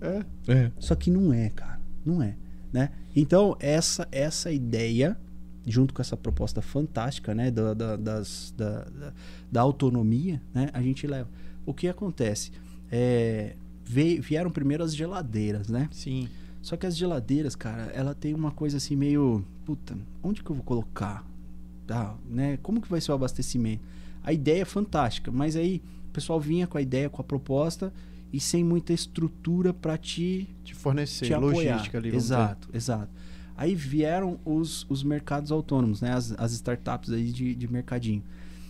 É. É. Só que não é, cara. Não é, né? Então, essa essa ideia, junto com essa proposta fantástica, né? Da, da, das- da, da- autonomia, né? A gente leva. O que acontece? É, veio- vieram primeiro as geladeiras, né? Sim. Só que as geladeiras, cara, ela tem uma coisa assim meio... Puta, onde que eu vou colocar? Tá, né? Como que vai ser o abastecimento? A ideia é fantástica, mas aí o pessoal vinha com a ideia, com a proposta e sem muita estrutura pra te Te fornecer, te apoiar. logística ali. Exato, exato. Aí vieram os, os mercados autônomos, né? As, as startups aí de, de mercadinho.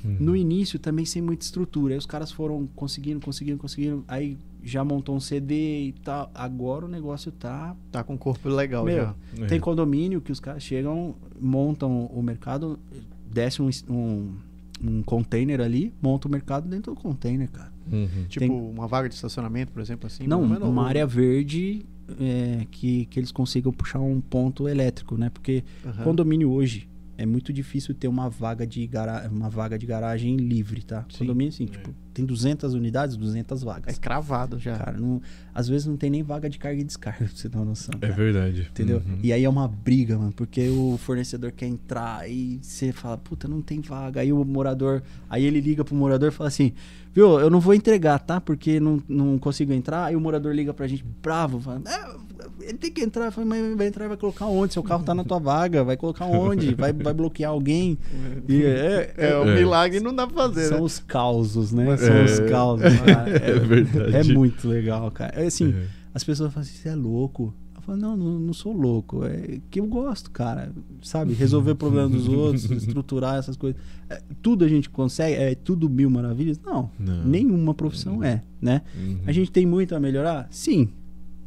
Uhum. No início também sem muita estrutura. Aí os caras foram conseguindo, conseguindo, conseguindo. Aí já montou um CD e tal. Agora o negócio tá. Tá com um corpo legal Meu, já. É. Tem condomínio que os caras chegam, montam o mercado, desce um, um, um container ali, monta o mercado dentro do container, cara. Uhum. Tipo, tem- uma vaga de estacionamento, por exemplo, assim? Não, menos, uma ou- área verde é, que, que eles consigam puxar um ponto elétrico, né? Porque Aham. condomínio hoje é muito difícil ter uma vaga de, gara uma vaga de garagem livre, tá? Sim. Condomínio, assim, É. tipo, tem 200 unidades, 200 É vagas. cravado já. Cara, não, às vezes não tem nem vaga de carga e descarga, pra você ter uma noção. É cara. verdade. Entendeu? Uhum. E aí é uma briga, mano, porque o fornecedor quer entrar e você fala, puta, não tem vaga. Aí o morador, aí ele liga pro morador e fala assim, viu, eu não vou entregar, tá? Porque não, não consigo entrar. Aí o morador liga pra gente, bravo, fala, é, ele tem que entrar. Mas vai entrar e vai colocar onde? Seu carro tá na tua vaga, vai colocar onde? Vai, vai bloquear alguém? E é, É, é- um É. milagre não dá pra fazer, são né? os causos, né? São é- os causos. cara. É verdade. É muito legal, cara. É assim, É. as pessoas falam assim, você é louco. Eu falo, não, não, não sou louco. É que eu gosto, cara. Sabe? Resolver problemas dos outros, estruturar essas coisas. É, tudo a gente consegue, é tudo mil maravilhas? Não. Não. Nenhuma profissão é, né? Uhum. A gente tem muito a melhorar? Sim,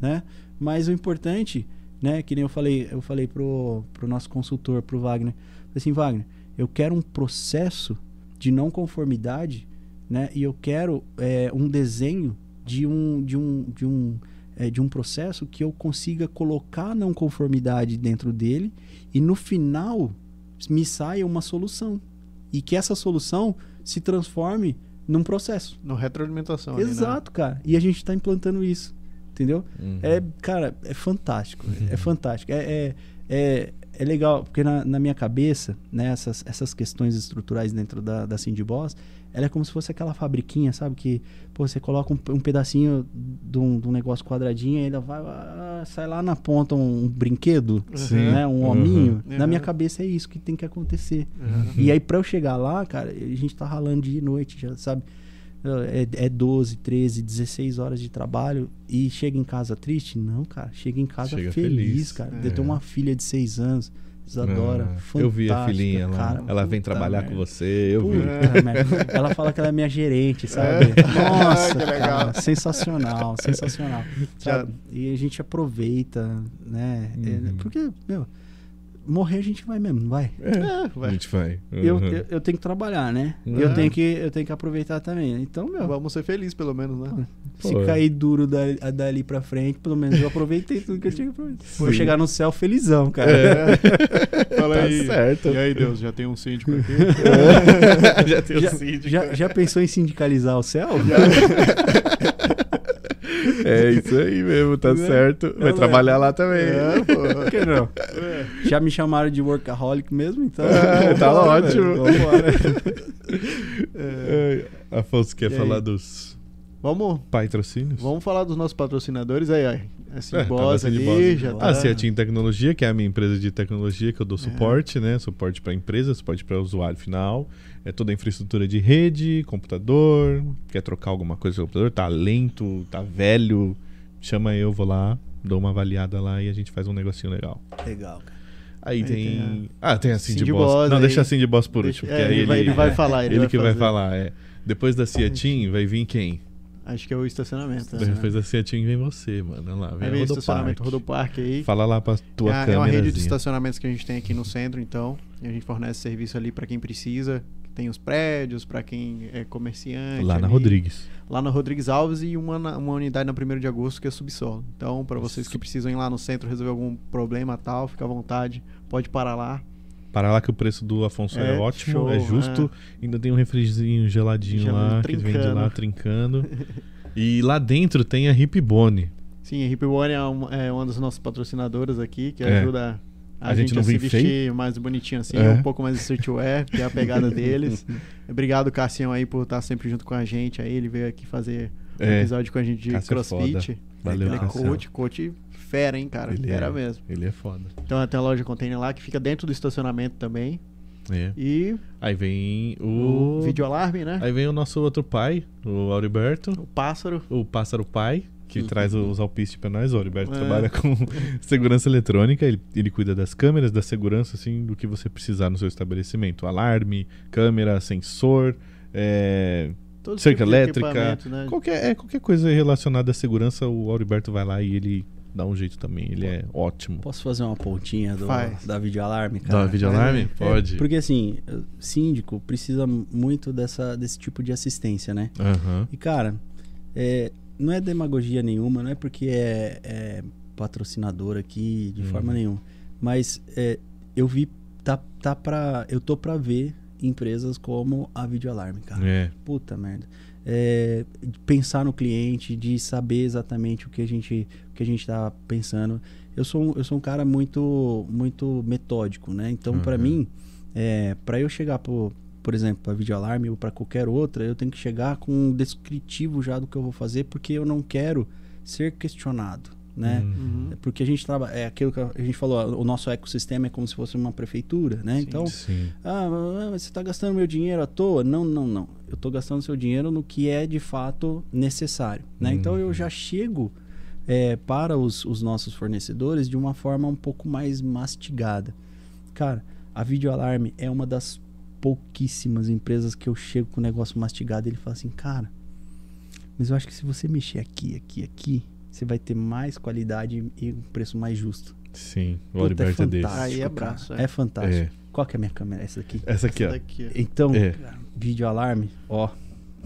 né? Mas o importante, né, que nem eu falei, eu falei pro, pro nosso consultor, pro Wagner, falei assim, Wagner, eu quero um processo de não conformidade, né? E eu quero é, um desenho de um de um de um é, de um processo que eu consiga colocar a não conformidade dentro dele e no final me saia uma solução. E que essa solução se transforme num processo. No retroalimentação. ali, né? Exato, cara. E a gente está implantando isso. Entendeu? Uhum. É, cara, é fantástico. É fantástico. É, é, é, é legal, porque na, na minha cabeça, né, essas, essas questões estruturais dentro da, da Cindy Boss, ela é como se fosse aquela fabriquinha, sabe? Que pô, você coloca um, um pedacinho de um, de um negócio quadradinho e ela vai, ah, sai lá na ponta um, um brinquedo, Sim. né? Um Uhum. hominho. Uhum. Na minha cabeça é isso que tem que acontecer. Uhum. E aí, pra eu chegar lá, cara, a gente tá ralando dia e noite, já sabe? É, é 12, 13, 16 horas de trabalho e chega em casa triste? Não, cara. Chega em casa Chega feliz, feliz. cara. É. Eu tenho uma filha de 6 anos, Isadora. Ah, eu vi a filhinha lá. ela vem trabalhar merda. com você, eu vi. Puta merda. Ela fala que ela é minha gerente, sabe? Nossa, Que legal. cara, sensacional, sensacional. Já- sabe? E a gente aproveita, né? É, Uhum. porque, meu, morrer a gente vai mesmo, não vai? É, A vai. gente vai. Eu, Uhum. eu, eu tenho que trabalhar, né? Uhum. Eu, tenho que, eu tenho que aproveitar também. Então, meu, Vamos ser felizes, pelo menos, né? se Pô. cair duro dali, dali pra frente, pelo menos eu aproveitei tudo que eu tinha que aproveitar. Vou chegar no céu felizão, cara. É. Fala Tá aí. certo. E aí, Deus, já tem um síndico aqui? já tem o Já, síndico. já, já pensou em sindicalizar o céu? É isso aí mesmo, tá Né? certo. Vai Ela- trabalhar lá também. É, pô. Por que não? Já me chamaram de workaholic mesmo, então. Ah, tá vambora, ótimo. velho, vambora. É, É, Afonso quer E falar aí? dos Vamos, patrocínios? vamos falar dos nossos patrocinadores aí, aí. Assim, É, Boss tá ali, Cindy já Boss. tá. A Ciatin Tecnologia, que é a minha empresa de tecnologia que eu dou suporte, né? Suporte para empresa, suporte para usuário final. É toda a infraestrutura de rede, computador. Quer trocar alguma coisa no computador? Tá lento, tá velho? Chama eu, vou lá, dou uma avaliada lá e a gente faz um negocinho legal. Legal, cara. Aí, Aí tem. tem Ah, tem a Cindy, Cindy Boss. Boss Não, aí. deixa a Cindy Boss por Deixa- último. é, ele vai- ele vai falar, ele vai que vai fazer. falar, é. Depois da Ciatin vai vir quem? Acho que é o estacionamento. né? Depois da Ciatin vem você, mano. Olha lá, vem a vem o estacionamento Rodopark aí. Fala lá pra tua é, é câmera. uma rede de estacionamentos que a gente tem aqui no centro, então. E a gente fornece serviço ali pra quem precisa. Tem os prédios, pra quem é comerciante. Lá na ali. Rodrigues. Lá na Rodrigues Alves e uma, uma unidade na 1 de agosto que é subsolo. Então, pra vocês que precisam ir lá no centro resolver algum problema tal, fica à vontade. Pode parar lá. Para lá que o preço do Afonso é, É, ótimo, show, é justo. Ainda tem um refrizinho geladinho Já lá, vem que vem de lá trincando. trincando. e lá dentro tem a Hip Bone. Sim, a Hip One é uma, é uma das nossas patrocinadoras aqui, que É. ajuda a, A gente gente, não se vestir feio? mais bonitinho assim, É. um pouco mais streetwear, que é a pegada deles. Obrigado, Cassião, aí, por estar sempre junto com a gente. Aí ele veio aqui fazer um É, episódio com a gente de Cássio é crossfit. Valeu, ele é coach, coach fera, hein, cara? Ele fera é. mesmo. ele é foda. Então tem a loja container lá que fica dentro do estacionamento também. É. E Aí vem o o. vídeo alarme, né? Aí vem o nosso outro pai, o Auriberto, O pássaro. o pássaro pai, que Uhum. traz os alpistes pra nós. O Auriberto É. trabalha com segurança eletrônica, ele, ele cuida das câmeras, da segurança, assim, do que você precisar no seu estabelecimento. Alarme, câmera, sensor, é, Cerca tipo de elétrica, né? Qualquer, é, qualquer coisa relacionada à segurança, o Auriberto vai lá e ele dá um jeito também. Ele é ótimo. Posso fazer uma pontinha do, Faz. da videoalarme, cara? Dá vídeo alarme? é, Pode. Porque assim, síndico precisa muito dessa, desse tipo de assistência, né? Aham. E cara, é, não é demagogia nenhuma, não é porque é, é patrocinador aqui de Uhum. forma nenhuma. Mas é, eu vi, tá, tá pra, eu tô pra ver empresas como a Videoalarme, cara. É. Puta merda. É, pensar no cliente, de saber exatamente o que a gente, o que a gente tá pensando. Eu sou, um- eu sou um cara muito, muito metódico, né? Então, pra Uhum. mim, é, para eu chegar por, por exemplo, para videoalarme ou para qualquer outra, eu tenho que chegar com um descritivo já do que eu vou fazer, porque eu não quero ser questionado, né? Hum. Uhum. É Porque a gente trabalha, é aquilo que a gente falou, o nosso ecossistema é como se fosse uma prefeitura, né? Sim. Então, Sim. ah, mas você está gastando meu dinheiro à toa? Não, não, não. Eu estou gastando seu dinheiro no que é de fato necessário. Né? Então eu Uhum. já chego é, para os, os nossos fornecedores de uma forma um pouco mais mastigada. Cara, a Videoalarme é uma das pouquíssimas empresas que eu chego com o negócio mastigado e ele fala assim, cara, mas eu acho que se você mexer aqui, aqui, aqui, você vai ter mais qualidade e um preço mais justo. Sim. O Puta, Auriberto é desse. fantástico, Aí é braço, É, é. fantástico. É. Qual que é a minha câmera? Essa daqui? Essa aqui, Essa ó. daqui, ó. Então, É. vídeo alarme, ó,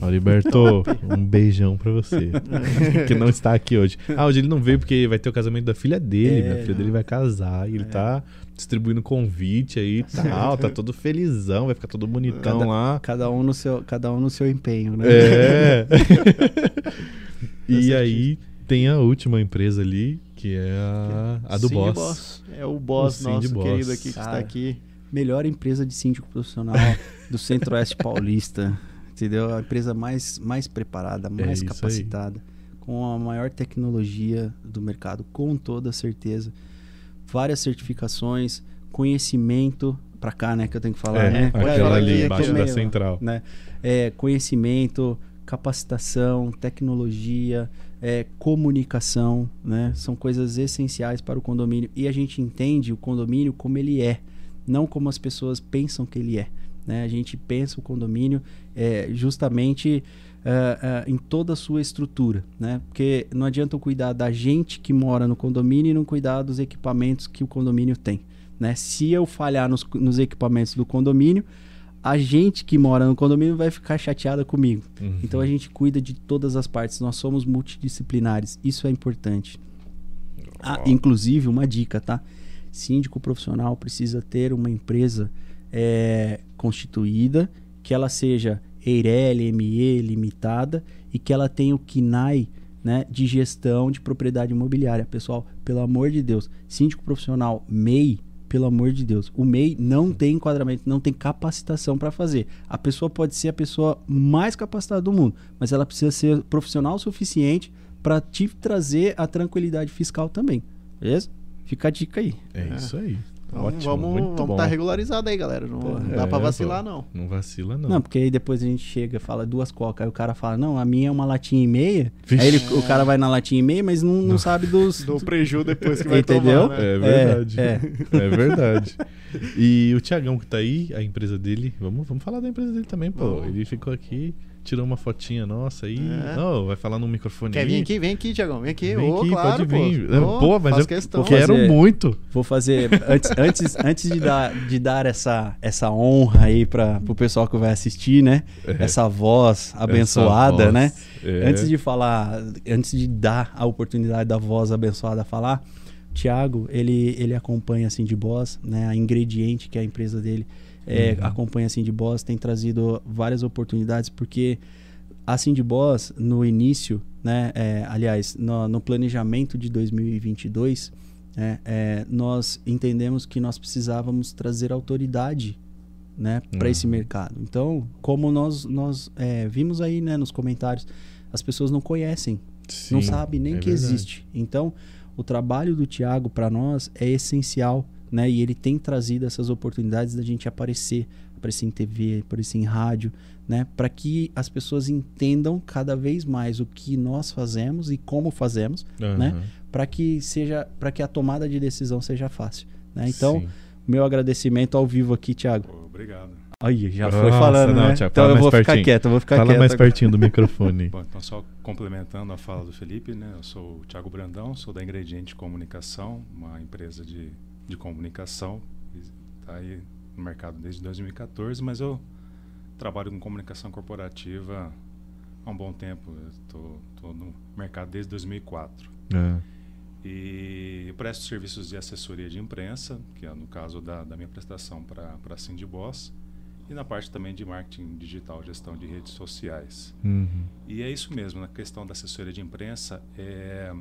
Alberto, um beijão pra você. que não está aqui hoje. Ah, hoje ele não veio porque vai ter o casamento da filha dele. É, Minha filha dele vai casar. E ele tá distribuindo convite aí e tal. Tá todo felizão, vai ficar todo bonitão Cada- lá. Cada um no seu, cada um no seu empenho, né? É. e aí tem a última empresa ali, que é a, a do Sim, boss. É o boss O nosso Boss. querido aqui que está Cara. aqui. Melhor empresa de síndico profissional do Centro-Oeste Paulista. Entendeu? A empresa mais, mais preparada, mais É isso aí. capacitada, com a maior tecnologia do mercado, com toda certeza. Várias certificações, conhecimento. Pra cá, né? Que eu tenho que falar, É, né? pode falar ali aqui, embaixo da central. né? É, conhecimento, capacitação, tecnologia, é, comunicação, né? São coisas essenciais para o condomínio. E a gente entende o condomínio como ele é, não como as pessoas pensam que ele é. Né? A gente pensa o condomínio é, justamente é, em toda a sua estrutura, né? Porque não adianta eu cuidar da gente que mora no condomínio e não cuidar dos equipamentos que o condomínio tem. Né? Se eu falhar nos, nos equipamentos do condomínio, a gente que mora no condomínio vai ficar chateada comigo. Uhum. Então a gente cuida de todas as partes. Nós somos multidisciplinares. Isso é importante. Ah, inclusive, uma dica, tá? Síndico profissional precisa ter uma empresa é, constituída, que ela seja EIRELI, ME, limitada e que ela tenha o KINAI né, de gestão de propriedade imobiliária. Pessoal, pelo amor de Deus, síndico profissional MEI, pelo amor de Deus, o MEI não tem enquadramento, não tem capacitação para fazer. A pessoa pode ser a pessoa mais capacitada do mundo, mas ela precisa ser profissional o suficiente para te trazer a tranquilidade fiscal também. Beleza? Fica a dica aí. É isso aí. Então, Ótimo, vamos muito vamos bom. estar regularizado aí, galera. Não, não dá É, pra vacilar, pô. não. Não vacila, não. Não, porque aí depois a gente chega e fala duas cocas. Aí o cara fala, não, a minha é uma latinha e meia. Vixe. Aí ele- o cara vai na latinha e meia, mas não, não sabe dos. Do preju depois que vai Entendeu? tomar, né? É verdade. É, É, verdade. E o Tiagão que tá aí, a empresa dele, vamos, vamos falar da empresa dele também, pô. Vamos. Ele ficou aqui, tirou uma fotinha nossa aí. É. Não, vai falar no microfone Quer aí. vir aqui? Vem aqui, Tiagão. Vem aqui. Vem Ô, aqui, claro, pode vir. Pô, Pô, mas faz eu questão. quero fazer- muito. Vou fazer. Antes, antes, antes de, dar, de dar essa, essa honra aí para o pessoal que vai assistir, né? Essa voz abençoada, Essa né? voz, é. Antes de falar, antes de dar a oportunidade da voz abençoada falar, Tiago, ele, ele acompanha assim de Boss, né? A Ingrediente, que é a empresa dele, é, Uhum. acompanha assim de Boss, tem trazido várias oportunidades, porque assim de Boss, no início, né? é, aliás, no, no planejamento de 2022, né, é, nós entendemos que nós precisávamos trazer autoridade né, para Uhum. esse mercado. Então, como nós, nós é, vimos aí né, nos comentários, as pessoas não conhecem não Sim, sabe nem é que verdade. existe. Então, o trabalho do Tiago para nós é essencial, né? E ele tem trazido essas oportunidades da gente aparecer, aparecer em TV, aparecer em rádio, né? Para que as pessoas entendam cada vez mais o que nós fazemos e como fazemos, né? Aham. Para que seja, para que a tomada de decisão seja fácil, né? Então, Sim. meu agradecimento ao vivo aqui, Tiago. Pô, obrigado. Aí, já Nossa, foi falando, não, né? Thiago, então fala eu mais vou ficar pertinho. quieto, eu vou ficar Fala quieto. mais agora. pertinho do microfone. Bom, então só complementando a fala do Felipe, né? Eu sou o Thiago Brandão, sou da Ingrediente Comunicação, uma empresa de, de comunicação, está aí no mercado desde 2014, mas eu trabalho com comunicação corporativa há um bom tempo. Estou no mercado desde 2004. Ah, E presto serviços de assessoria de imprensa, que é no caso da, da minha prestação para a Cindy Boss, e na parte também de marketing digital, gestão de redes sociais. uhum. E é isso mesmo, na questão da assessoria de imprensa, é,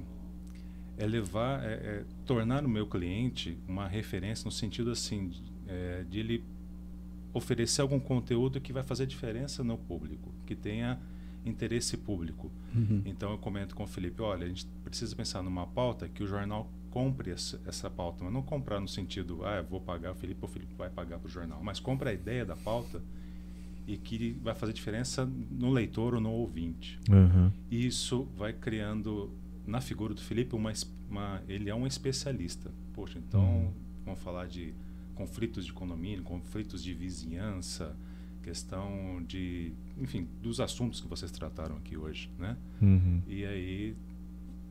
é levar, é, é tornar o meu cliente uma referência no sentido assim, de, é, de ele oferecer algum conteúdo que vai fazer diferença no público, que tenha interesse público. Uhum. Então eu comento com o Felipe, olha, a gente precisa pensar numa pauta que o jornal compre essa, essa pauta, mas não comprar no sentido, ah, eu vou pagar o Felipe, o Felipe vai pagar para o jornal, mas compra a ideia da pauta e que vai fazer diferença no leitor ou no ouvinte. E isso vai criando na figura do Felipe uma, uma ele é um especialista. Poxa, então Uhum. vamos falar de conflitos de condomínio, conflitos de vizinhança, questão de, enfim, dos assuntos que vocês trataram aqui hoje, né? Uhum. E aí,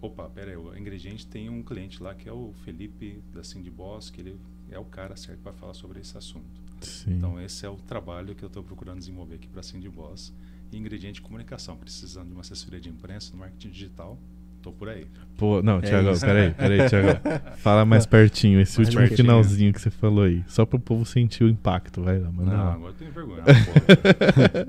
opa, pera aí, o ingrediente tem um cliente lá que é o Felipe da Cindy Boss, que ele é o cara certo para falar sobre esse assunto. Sim. Então esse é o trabalho que eu estou procurando desenvolver aqui para a Cindy Boss e ingrediente de comunicação. Precisando de uma assessoria de imprensa no marketing digital, tô por aí. Pô, não, É Thiago, isso. peraí, peraí, Thiago. Fala mais pertinho, esse Mais último pertinho. finalzinho que você falou aí. Só pro povo sentir o impacto, vai lá, manda Não, lá. agora eu tenho vergonha.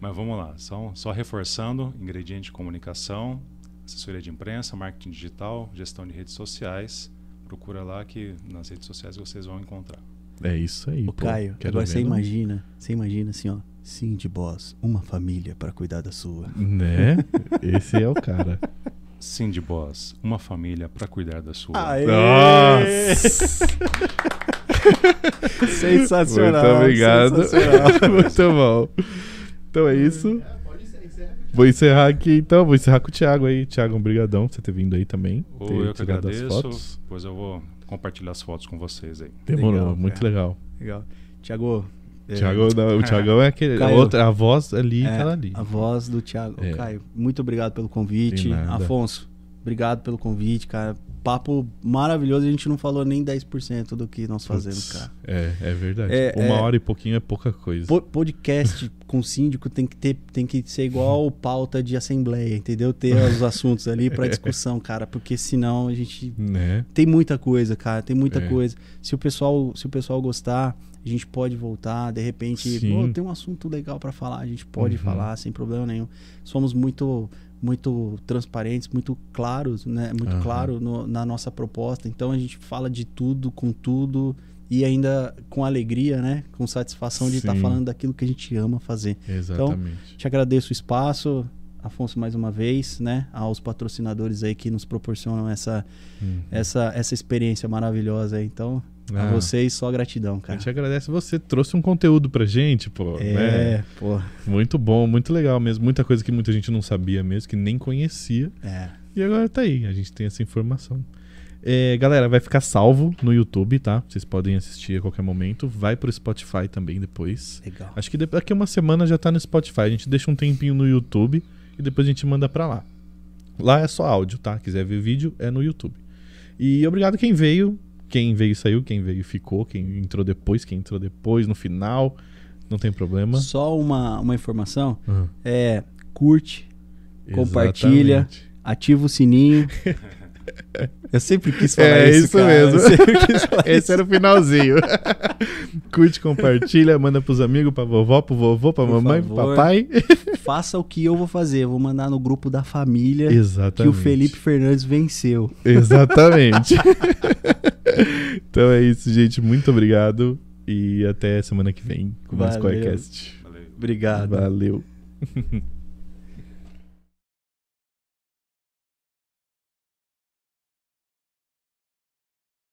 Mas vamos lá, só, só reforçando: ingrediente de comunicação, assessoria de imprensa, marketing digital, gestão de redes sociais. Procura lá que nas redes sociais vocês vão encontrar. É isso aí. Ô, pô. Caio, agora você imagina, você imagina assim, ó. Sim, de boss, uma família pra cuidar da sua. Né? Esse é o cara. Sim, de Boss, uma família para cuidar da sua. Nossa! Sensacional. Muito obrigado. sensacional. Muito bom. Então é isso. Vou encerrar aqui então, vou encerrar com o Thiago aí. Thiago, obrigadão por você ter vindo aí também. Ter eu que agradeço, fotos. pois eu vou compartilhar as fotos com vocês aí. Demorou, Legal, muito cara. legal. Legal. Tiago. É, Thiago, não, o Thiagão é aquele. Caio. Outra, a voz ali, é, aquela ali. A voz do Thiago. É. Caio, muito obrigado pelo convite. Afonso, obrigado pelo convite, cara. Papo maravilhoso. A gente não falou nem 10% do que nós fazemos, Putz, cara. É, é verdade. É, Uma é. hora e pouquinho é pouca coisa. Po- Podcast com síndico tem que ter, tem que ser igual pauta de assembleia, entendeu? Ter os assuntos ali pra discussão, cara, porque senão a gente Né? tem muita coisa, cara, tem muita É. coisa. Se o pessoal, se o pessoal gostar, a gente pode voltar, de repente, tem um assunto legal pra falar, a gente pode Uhum. falar sem problema nenhum. Somos muito muito transparentes, muito claros, né? Muito Aham. claro no- na nossa proposta. Então a gente fala de tudo com tudo e ainda com alegria, né? Com satisfação de estar Sim. falando daquilo que a gente ama fazer. Exatamente. Te agradeço o espaço, Afonso, mais uma vez, né? Aos patrocinadores aí que nos proporcionam essa, Hum. essa, essa experiência maravilhosa aí. Então, Ah, a vocês só gratidão, A cara. gente agradece você, trouxe um conteúdo pra gente, pô. É, né? pô. Muito bom, muito legal mesmo. Muita coisa que muita gente não sabia mesmo, que nem conhecia. É. E agora tá aí, a gente tem essa informação. É, galera, vai ficar salvo no YouTube, tá? Vocês podem assistir a qualquer momento. Vai pro Spotify também depois. Legal. Acho que daqui a uma semana já tá no Spotify. A gente deixa um tempinho no YouTube e depois a gente manda pra lá. Lá é só áudio, tá? Quiser ver vídeo, é no YouTube. E obrigado quem veio. Quem veio saiu, quem veio ficou, quem entrou depois, quem entrou depois, no final. Não tem problema. Só uma, uma informação. Ah, É, curte, Compartilha. exatamente. ativa o sininho. Eu sempre quis falar É isso, isso cara. mesmo. Eu sempre quis falar Esse isso. era o finalzinho. Curte, compartilha, manda pros amigos, pra vovó, pro vovô, pra Por mamãe, pro favor. papai. Faça o que eu vou fazer. Eu vou mandar no grupo da família Exatamente. que o Felipe Fernandes venceu. Exatamente. então é isso, gente. Muito obrigado. E até semana que vem com mais Valeu. Valeu. Obrigado. Valeu.